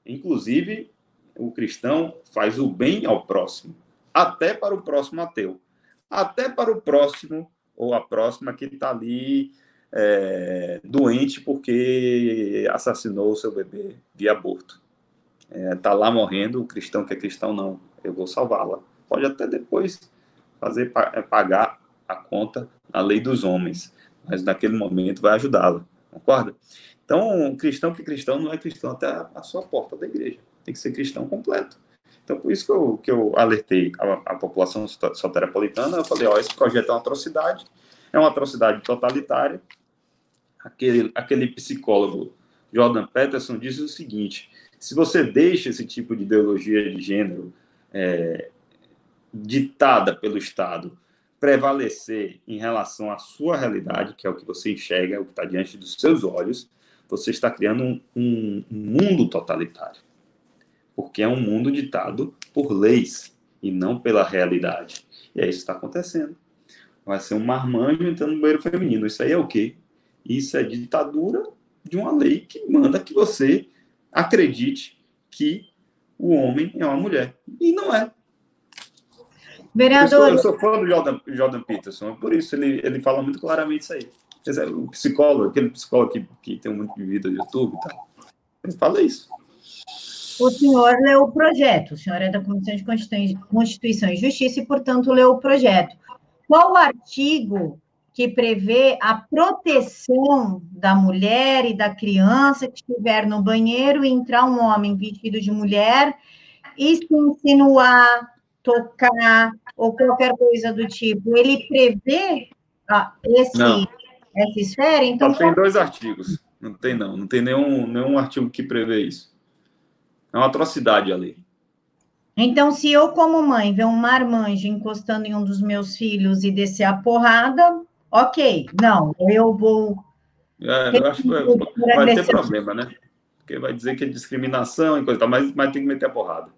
Inclusive, o cristão faz o bem ao próximo, até para o próximo ateu, até para o próximo ou a próxima que está ali é, doente porque assassinou o seu bebê via aborto. Está é, tá lá morrendo, o cristão que é cristão, não, eu vou salvá-la. Pode até depois fazer é, pagar a conta na lei dos homens, mas naquele momento vai ajudá-la, concorda? Então, cristão que é cristão não é cristão até a sua porta da igreja, tem que ser cristão completo. Então, por isso que eu, que eu alertei a, a população soteropolitana, eu falei, ó, esse projeto é uma atrocidade, é uma atrocidade totalitária, aquele, aquele psicólogo Jordan Peterson diz o seguinte: se você deixa esse tipo de ideologia de gênero é, ditada pelo Estado prevalecer em relação à sua realidade, que é o que você enxerga, é o que está diante dos seus olhos, você está criando um, um mundo totalitário. Porque é um mundo ditado por leis e não pela realidade. E é isso que está acontecendo. Vai ser um marmanjo entrando no banheiro feminino. Isso aí é o quê? Isso é ditadura de uma lei que manda que você acredite que o homem é uma mulher. E não é. Vereador. Eu sou, eu sou fã do Jordan, Jordan Peterson, por isso ele, ele fala muito claramente isso aí. O psicólogo, aquele psicólogo que, que tem muito de vida no YouTube e tal, ele fala isso. O senhor leu o projeto, o senhor é da Comissão de Constituição e Justiça e, portanto, leu o projeto. Qual o artigo que prevê a proteção da mulher e da criança que estiver no banheiro e entrar um homem vestido de mulher e se insinuar, tocar ou qualquer coisa do tipo. Ele prevê ah, esse, essa esfera? Então, Só tem dois artigos. Não tem, não. Não tem nenhum, nenhum artigo que prevê isso. É uma atrocidade a lei. Então, se eu, como mãe, ver um marmanjo encostando em um dos meus filhos e descer a porrada, Ok, não, eu vou. É, eu acho que vai, vai ter problema, né? Porque vai dizer que é discriminação e coisa tal, mas, mas tem que meter a porrada.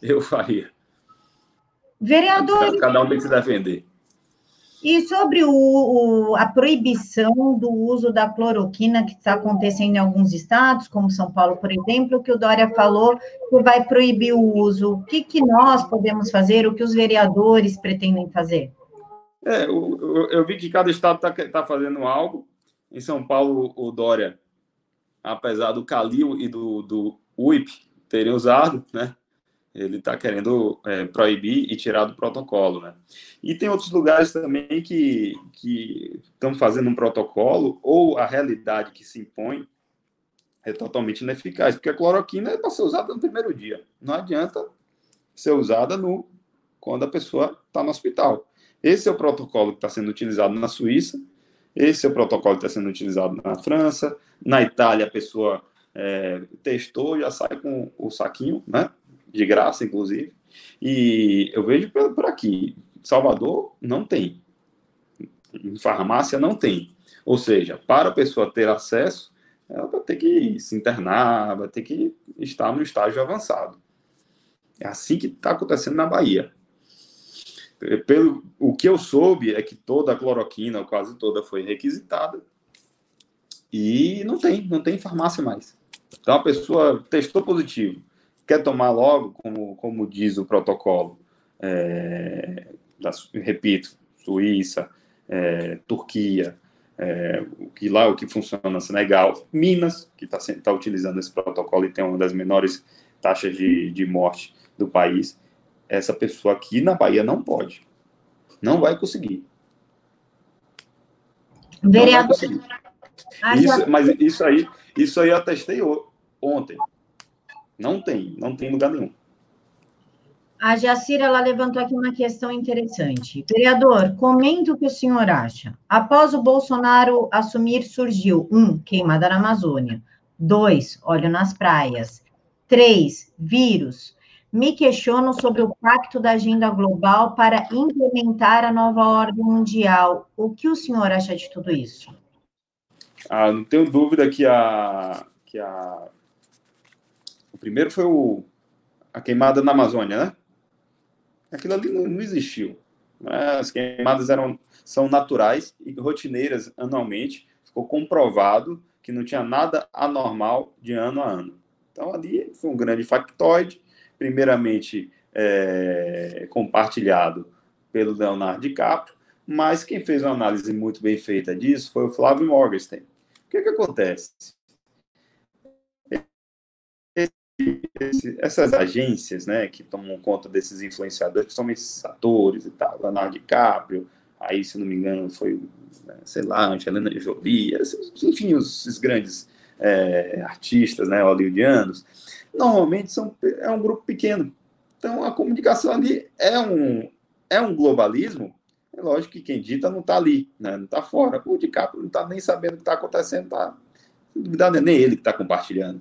Eu faria. Vereador. Cada um tem que se defender. E sobre o, o, a proibição do uso da cloroquina que está acontecendo em alguns estados, como São Paulo, por exemplo, que o Dória falou que vai proibir o uso. O que, que nós podemos fazer, o que os vereadores pretendem fazer? É, eu, eu, vi que cada estado está tá fazendo algo. Em São Paulo, o Dória, apesar do Calil e do, do UIP terem usado, né? Ele está querendo é, proibir e tirar do protocolo, né? E tem outros lugares também que estão fazendo um protocolo ou a realidade que se impõe é totalmente ineficaz, porque a cloroquina é para ser usada no primeiro dia. Não adianta ser usada no quando a pessoa está no hospital. Esse é o protocolo que está sendo utilizado na Suíça, esse é o protocolo que está sendo utilizado na França, na Itália a pessoa é, testou, já sai com o saquinho, né? De graça, inclusive. E eu vejo por, aqui, Salvador não tem, em farmácia não tem. Ou seja, para a pessoa ter acesso, ela vai ter que se internar, vai ter que estar no estágio avançado. É assim que está acontecendo na Bahia. Pelo o que eu soube é que toda a cloroquina, quase toda, foi requisitada e não tem, não tem farmácia mais. Então a pessoa testou positivo, quer tomar logo, como, como diz o protocolo, é, da, repito, Suíça, é, Turquia, é, o que lá o que funciona Senegal, Minas, que está tá utilizando esse protocolo e tem uma das menores taxas de, de morte do país, essa pessoa aqui na Bahia não pode. Não vai conseguir. Vereador. Isso, mas isso aí, isso aí eu atestei ontem. Não tem, não tem lugar nenhum. A Jacira ela levantou aqui uma questão interessante. Vereador, comenta o que o senhor acha. Após o Bolsonaro assumir, surgiu um, queimada na Amazônia. Dois, óleo nas praias. Três, vírus. Me questiono sobre o pacto da agenda global para implementar a nova ordem mundial. O que o senhor acha de tudo isso? Ah, não tenho dúvida que a, que a. Primeiro foi o, a queimada na Amazônia, né? aquilo ali não, não existiu. Né? As queimadas eram, são naturais e rotineiras anualmente. Ficou comprovado que não tinha nada anormal de ano a ano. Então, ali foi um grande factoide, primeiramente é, compartilhado pelo Leonardo DiCaprio, mas quem fez uma análise muito bem feita disso foi o Flávio Morgenstern. O que, que acontece? Esse, essas agências, né, que tomam conta desses influenciadores, são esses atores e tal, Leonardo DiCaprio, aí, se não me engano, foi, né, sei lá, Angelina Jolie, enfim, os, os grandes é, artistas, né, hollywoodianos, normalmente são, é um grupo pequeno. Então, a comunicação ali é um, é um globalismo, é lógico que quem dita não está ali, né, não está fora. O DiCaprio não está nem sabendo o que está acontecendo, tá, não é nem ele que está compartilhando.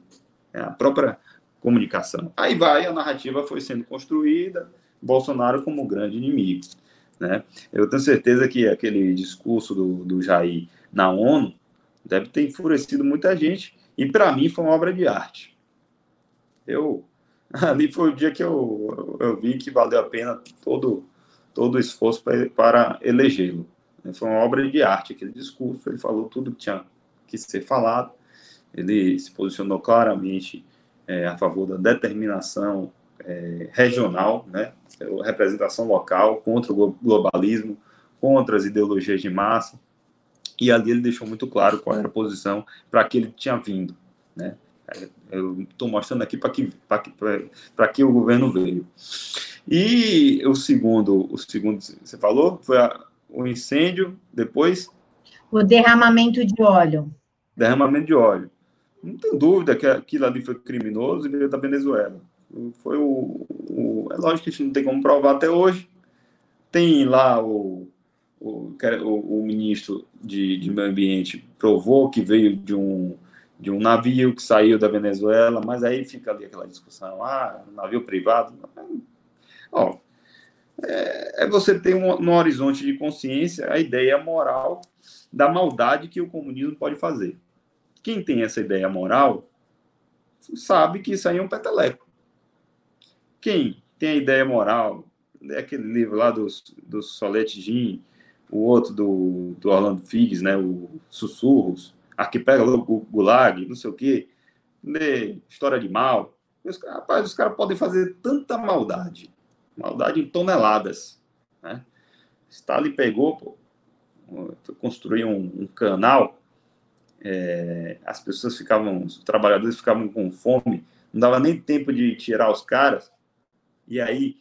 É a própria comunicação. Aí vai, a narrativa foi sendo construída, Bolsonaro como grande inimigo. Né? Eu tenho certeza que aquele discurso do, do Jair na ONU deve ter enfurecido muita gente, e para mim foi uma obra de arte. Eu *laughs* ali foi o dia que eu, eu, vi que valeu a pena todo todo o esforço para, para elegê-lo. Foi uma obra de arte aquele discurso, ele falou tudo que tinha que ser falado, ele se posicionou claramente é, a favor da determinação é, regional, né, representação local, contra o globalismo, contra as ideologias de massa, e ali ele deixou muito claro qual era a posição para que ele tinha vindo. Né? É, eu estou mostrando aqui para que, que, que o governo veio. E o segundo, o segundo você falou, foi a, o incêndio, depois... O derramamento de óleo. Derramamento de óleo. Não tem dúvida que aquilo ali foi criminoso e veio da Venezuela. Foi o, o, é lógico que a gente não tem como provar até hoje. Tem lá o, o, o, ministro de, de Meio Ambiente provou que veio de um, de um navio que saiu da Venezuela, mas aí fica ali aquela discussão, ah, navio privado. Ó, é, é você ter um, no horizonte de consciência a ideia moral da maldade que o comunismo pode fazer. Quem tem essa ideia moral sabe que isso aí é um peteleco. Quem tem a ideia moral, é aquele livro lá dos, do Solete Jim, o outro do, do Orlando Figes, né, o Sussurros, Arquipélago Gulag, não sei o quê, lê História de Mal. Os, rapaz, os caras podem fazer tanta maldade, maldade em toneladas. Né? Stalin pegou, pô, construir um, um canal é, as pessoas ficavam, os trabalhadores ficavam com fome, não dava nem tempo de tirar os caras, e aí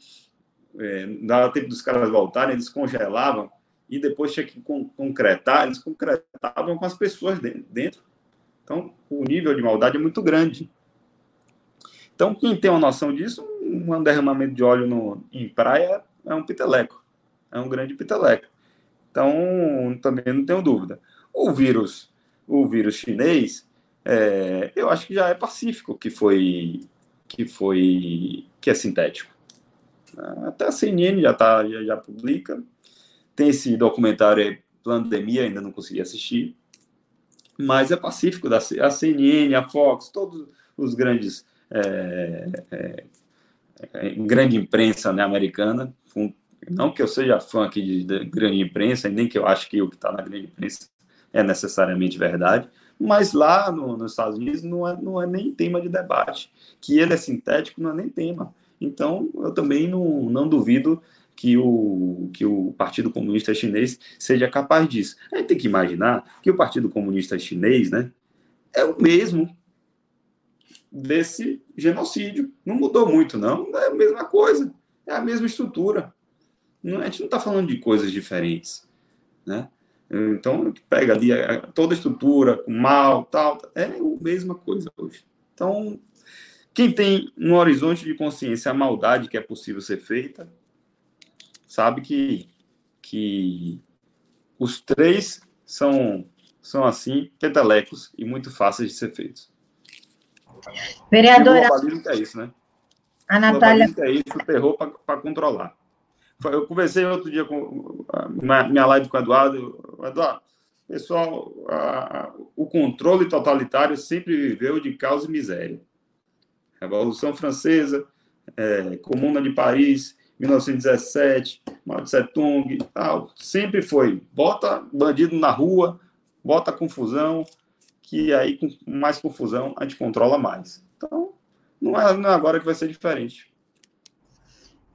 é, não dava tempo dos caras voltarem, eles congelavam, e depois tinha que concretar, eles concretavam com as pessoas dentro. Então, o nível de maldade é muito grande. Então, quem tem uma noção disso, um derramamento de óleo no, em praia é um piteleco, é um grande piteleco. Então, também não tenho dúvida. O vírus o vírus chinês, é, eu acho que já é pacífico que foi que foi que é sintético. Até a CNN já tá já, já publica. Tem esse documentário Pandemia, ainda não consegui assistir. mas é pacífico da a CNN, a Fox, todos os grandes é, é, é, grande imprensa né, americana, com, não que eu seja fã aqui de, de grande imprensa, nem que eu acho que o que está na grande imprensa é necessariamente verdade, mas lá no, nos Estados Unidos não é, não é nem tema de debate. Que ele é sintético não é nem tema. Então, eu também não, não duvido que o, que o Partido Comunista Chinês seja capaz disso. A gente tem que imaginar que o Partido Comunista Chinês né, é o mesmo desse genocídio. Não mudou muito, não. É a mesma coisa. É a mesma estrutura. Não, a gente não está falando de coisas diferentes. Né? Então, pega ali toda a estrutura, o mal, tal, é a mesma coisa hoje. Então, quem tem no horizonte de consciência a maldade que é possível ser feita, sabe que, que os três são, são assim, petelecos e muito fáceis de ser feitos. Vereadora. O é isso, né? A Natália. O é isso, o terror para controlar. Eu conversei outro dia com minha live com o Eduardo. Eduardo, pessoal, a, o controle totalitário sempre viveu de caos e miséria. Revolução Francesa, é, Comuna de Paris, 1917, Mao Tse Tung, tal, sempre foi. Bota bandido na rua, bota confusão, que aí com mais confusão a gente controla mais. Então, não é, não é agora que vai ser diferente.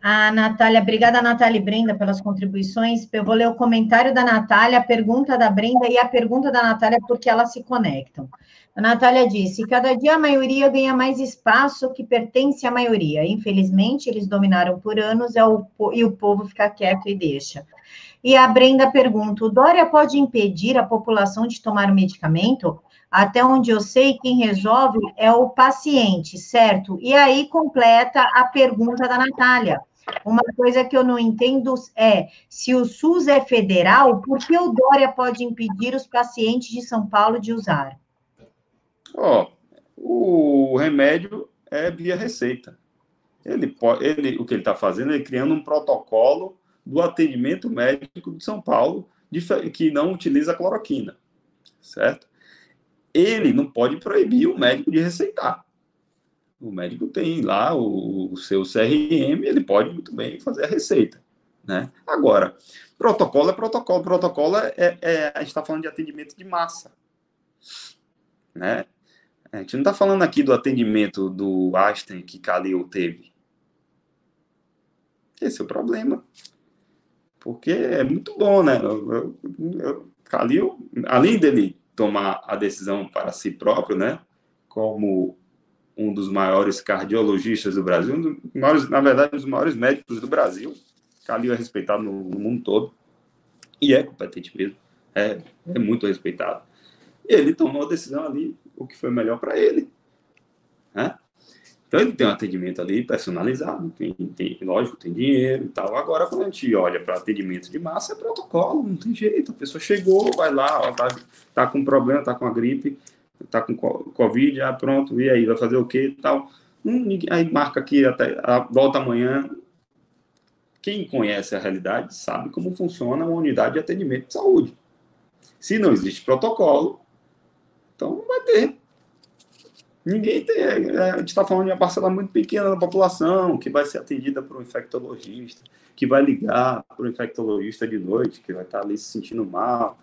A Natália, obrigada, Natália e Brenda, pelas contribuições. Eu vou ler o comentário da Natália, a pergunta da Brenda e a pergunta da Natália, porque elas se conectam. A Natália disse: cada dia a maioria ganha mais espaço que pertence à maioria. Infelizmente, eles dominaram por anos é e o povo fica quieto e deixa. E a Brenda pergunta: o Dória pode impedir a população de tomar o medicamento? Até onde eu sei, quem resolve é o paciente, certo? E aí completa a pergunta da Natália. Uma coisa que eu não entendo é se o SUS é federal, por que o Dória pode impedir os pacientes de São Paulo de usar? Ó, oh, o remédio é via receita. Ele, ele o que ele está fazendo é criando um protocolo do atendimento médico de São Paulo que não utiliza cloroquina, certo? Ele não pode proibir o médico de receitar. O médico tem lá o, o seu CRM, ele pode muito bem fazer a receita. Né? Agora, protocolo é protocolo. Protocolo é, é, a gente está falando de atendimento de massa. Né? A gente não está falando aqui do atendimento do Einstein que Calil teve. Esse é o problema. Porque é muito bom, né? Calil, além dele tomar a decisão para si próprio, né? Como um dos maiores cardiologistas do Brasil, um dos maiores, na verdade, um dos maiores médicos do Brasil. Calil é respeitado no, no mundo todo e é competente mesmo, é, é muito respeitado. Ele tomou a decisão ali, o que foi melhor para ele. Né? Então ele tem um atendimento ali personalizado, tem, tem, lógico, tem dinheiro e tal. Agora, quando a gente olha para atendimento de massa, é protocolo, não tem jeito. A pessoa chegou, vai lá, ó, tá, tá com problema, tá com a gripe, tá com Covid, ah, pronto, e aí, vai fazer o quê e tal. Hum, aí marca aqui, até, volta amanhã. Quem conhece a realidade sabe como funciona uma unidade de atendimento de saúde. Se não existe protocolo, então não vai ter. Ninguém tem. É, a gente está falando de uma parcela muito pequena da população que vai ser atendida por um infectologista, que vai ligar para o infectologista de noite, que vai estar tá ali se sentindo mal,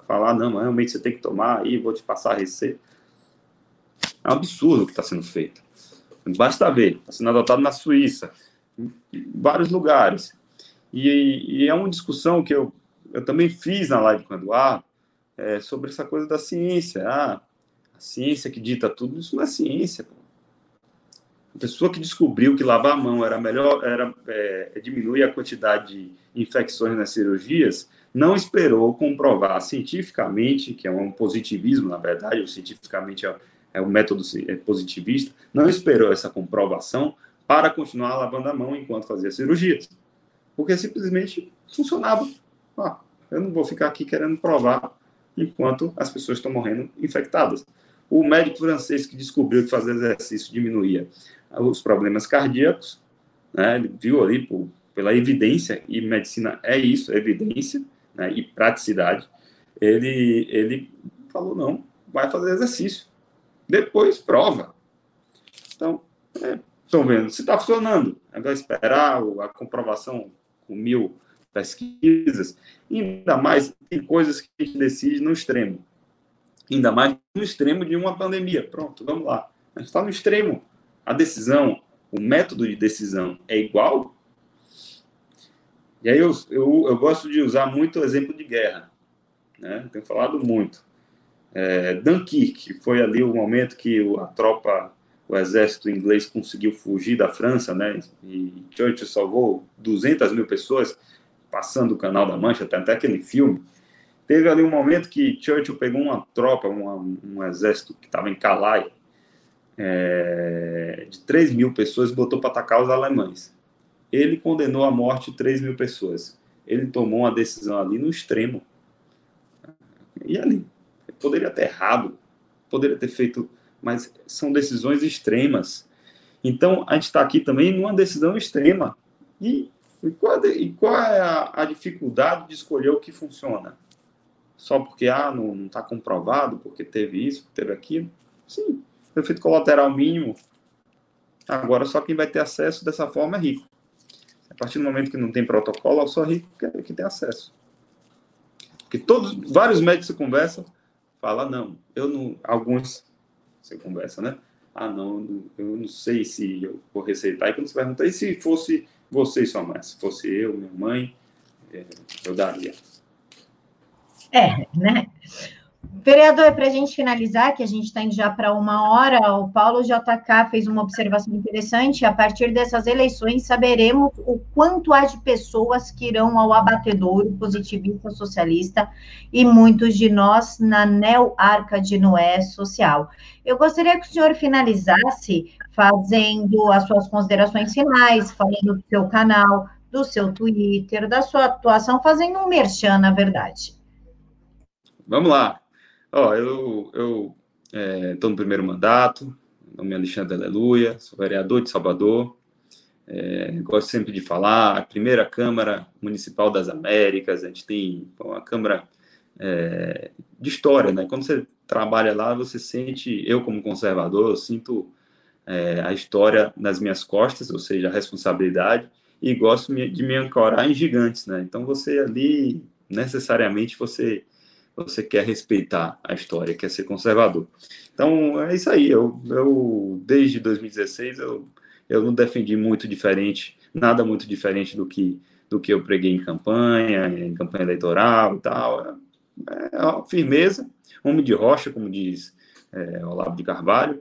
falar: não, realmente você tem que tomar aí, vou te passar a receita. É um absurdo o que está sendo feito. Basta ver, está sendo adotado na Suíça, em vários lugares. E, e, é uma discussão que eu, eu também fiz na live com o Eduardo é, sobre essa coisa da ciência. Ah, ciência que dita tudo, isso não é ciência. A pessoa que descobriu que lavar a mão era melhor, era é, a quantidade de infecções nas cirurgias, não esperou comprovar cientificamente, que é um positivismo, na verdade, ou cientificamente é, é um método é positivista, não esperou essa comprovação para continuar lavando a mão enquanto fazia cirurgias. Porque simplesmente funcionava. Ah, eu não vou ficar aqui querendo provar enquanto as pessoas estão morrendo infectadas. O médico francês que descobriu que fazer exercício diminuía os problemas cardíacos, né, ele viu ali por, pela evidência, e medicina é isso, é evidência né, e praticidade, ele, ele falou, não, vai fazer exercício. Depois prova. Então, estão é, vendo. Se está funcionando, agora esperar a comprovação com mil pesquisas. Ainda mais, tem coisas que a gente decide no extremo. Ainda mais no extremo de uma pandemia. Pronto, vamos lá. A gente está no extremo. A decisão, o método de decisão é igual? E aí eu, eu, eu gosto de usar muito o exemplo de guerra. Né? Tenho falado muito. É, Dunkirk foi ali o momento que a tropa, o exército inglês conseguiu fugir da França, né? E Churchill salvou 200 mil pessoas passando o Canal da Mancha, tem até aquele filme. Teve ali um momento que Churchill pegou uma tropa, uma, um exército que estava em Calais, é, de 3 mil pessoas, e botou para atacar os alemães. Ele condenou à morte 3 mil pessoas. Ele tomou uma decisão ali no extremo. E ali, poderia ter errado, poderia ter feito, mas são decisões extremas. Então, a gente está aqui também numa decisão extrema. E, e, qual, e qual, é a, a, dificuldade de escolher o que funciona? Só porque ah, não está comprovado, porque teve isso, teve aquilo? Sim, efeito colateral mínimo. Agora, só quem vai ter acesso dessa forma é rico. A partir do momento que não tem protocolo, só rico que, que tem acesso. Porque todos, vários médicos se conversam, fala não, eu não, alguns você conversa, né? Ah, não, eu não sei se eu vou receitar. E quando você pergunta, e se fosse você e sua mãe? Se fosse eu, minha mãe, é, eu daria. É, né? Vereador, para a gente finalizar, que a gente está indo já para uma hora, o Paulo JK fez uma observação interessante. A partir dessas eleições, saberemos o quanto há de pessoas que irão ao abatedouro positivista socialista e muitos de nós na neo-arca de Noé social. Eu gostaria que o senhor finalizasse fazendo as suas considerações finais, falando do seu canal, do seu Twitter, da sua atuação, fazendo um merchan, na verdade. Vamos lá. Ó, eu eu estou é, no primeiro mandato, meu nome é Alexandre Aleluia, sou vereador de Salvador. É, gosto sempre de falar, a primeira Câmara Municipal das Américas, a gente tem uma Câmara é, de história, né? Quando você trabalha lá, você sente, eu como conservador, eu sinto é, a história nas minhas costas, ou seja, a responsabilidade, e gosto de me ancorar em gigantes, né? Então você ali, necessariamente, você você quer respeitar a história, quer ser conservador. Então, é isso aí. Eu, eu desde 2016, eu, eu não defendi muito diferente, nada muito diferente do que, do que eu preguei em campanha, em campanha eleitoral e tal. É, é firmeza, homem de rocha, como diz é, Olavo de Carvalho,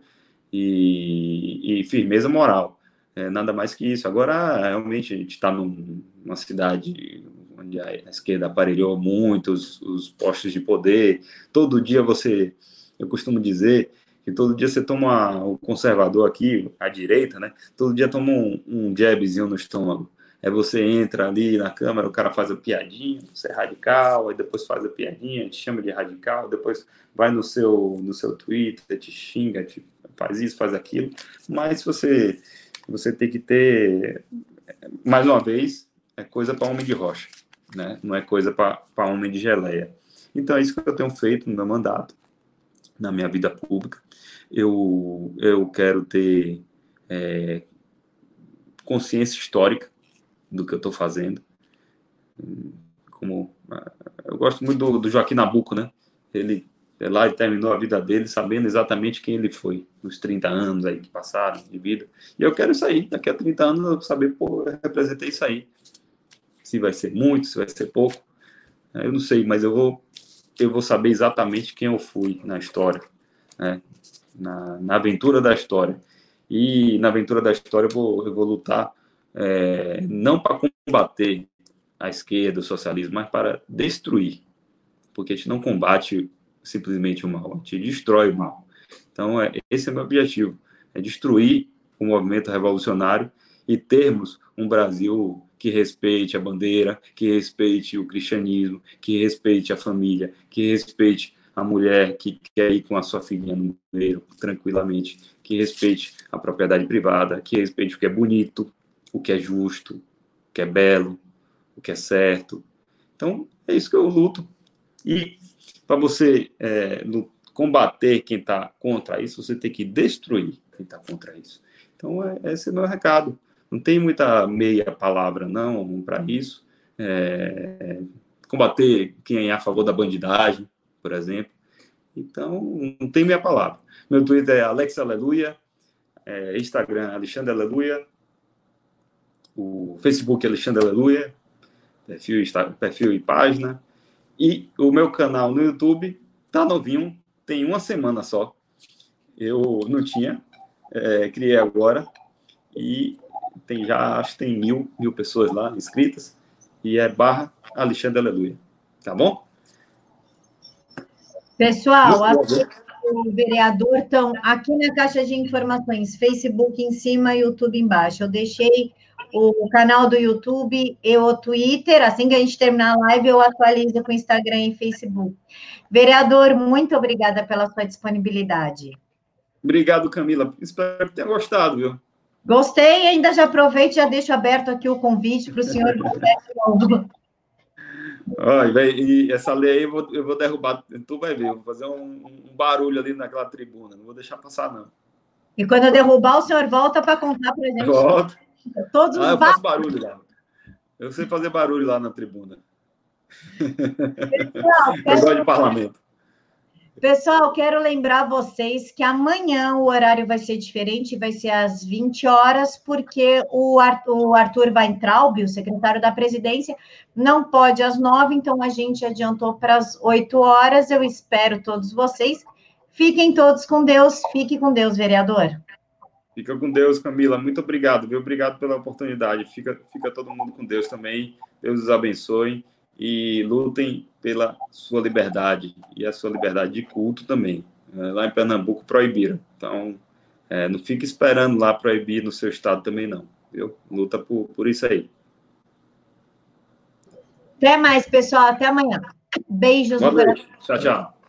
e, e firmeza moral. É, nada mais que isso. Agora, realmente, a gente está numa cidade onde a esquerda aparelhou muito os, os postos de poder. Todo dia você, eu costumo dizer que todo dia você toma o conservador aqui, a direita, né? Todo dia toma um, um jabzinho no estômago. É você entra ali na Câmara, o cara faz a piadinha, você é radical, aí depois faz a piadinha, te chama de radical, depois vai no seu no seu Twitter, te xinga, te faz isso, faz aquilo. Mas você você tem que ter mais uma vez é coisa para homem de rocha né? Não é coisa para homem de geleia. Então é isso que eu tenho feito no meu mandato, na minha vida pública. Eu, eu quero ter é, consciência histórica do que eu estou fazendo. Como eu gosto muito do, do Joaquim Nabuco, né? Ele lá e terminou a vida dele sabendo exatamente quem ele foi, nos 30 anos aí que passaram de vida. E eu quero isso aí, daqui a 30 anos eu saber, pô, eu representei isso aí se vai ser muito, se vai ser pouco, né? eu não sei, mas eu vou, eu vou saber exatamente quem eu fui na história, né? na, na aventura da história. E na aventura da história eu vou, eu vou lutar é, não para combater a esquerda, o socialismo, mas para destruir, porque a gente não combate simplesmente o mal, a gente destrói o mal. Então, é, esse é o meu objetivo, é destruir o movimento revolucionário e termos um Brasil que respeite a bandeira, que respeite o cristianismo, que respeite a família, que respeite a mulher que quer ir com a sua filhinha no meio tranquilamente, que respeite a propriedade privada, que respeite o que é bonito, o que é justo, o que é belo, o que é certo. Então, é isso que eu luto. E para você é, combater quem está contra isso, você tem que destruir quem está contra isso. Então, é, esse é o meu recado. Não tem muita meia palavra, não, para isso. É, combater quem é a favor da bandidagem, por exemplo. Então, não tem meia palavra. Meu Twitter é Alex Aleluia, é, Instagram Alexandre Aleluia, o Facebook Alexandre Aleluia, perfil, perfil e página. E o meu canal no YouTube tá novinho, tem uma semana só. Eu não tinha, é, criei agora. E tem já, acho que tem mil, mil pessoas lá inscritas. E é barra Alexandre Aleluia. Tá bom? Pessoal, o vereador estão aqui na caixa de informações, Facebook em cima, YouTube embaixo. Eu deixei o canal do YouTube e o Twitter. Assim que a gente terminar a live, eu atualizo com Instagram e Facebook. Vereador, muito obrigada pela sua disponibilidade. Obrigado, Camila. Espero que tenha gostado, viu? Gostei, ainda já aproveito e já deixo aberto aqui o convite para o senhor *laughs* Olha, e essa lei aí eu vou, eu vou derrubar, tu vai ver, eu vou fazer um, um, barulho ali naquela tribuna, não vou deixar passar, não. E quando eu derrubar, o senhor volta para contar para a gente. Volta. Todos ah, os eu faço barulho lá. Eu sei fazer barulho lá na tribuna. Pessoal, *laughs* eu gosto de parlamento. Pessoal, quero lembrar vocês que amanhã o horário vai ser diferente, vai ser às 20 horas, porque o Arthur, Weintraub, o secretário da presidência, não pode às 9, então a gente adiantou para as 8 horas. Eu espero todos vocês. Fiquem todos com Deus. Fique com Deus, vereador. Fica com Deus, Camila. Muito obrigado, viu? Obrigado pela oportunidade. Fica, fica todo mundo com Deus também. Deus os abençoe e lutem pela sua liberdade e a sua liberdade de culto também. É, lá em Pernambuco proibiram. Então, é, não fique esperando lá proibir no seu estado também, não. Viu? Luta por, por isso aí. Até mais, pessoal. Até amanhã. Beijos. Boa noite. Tchau, tchau.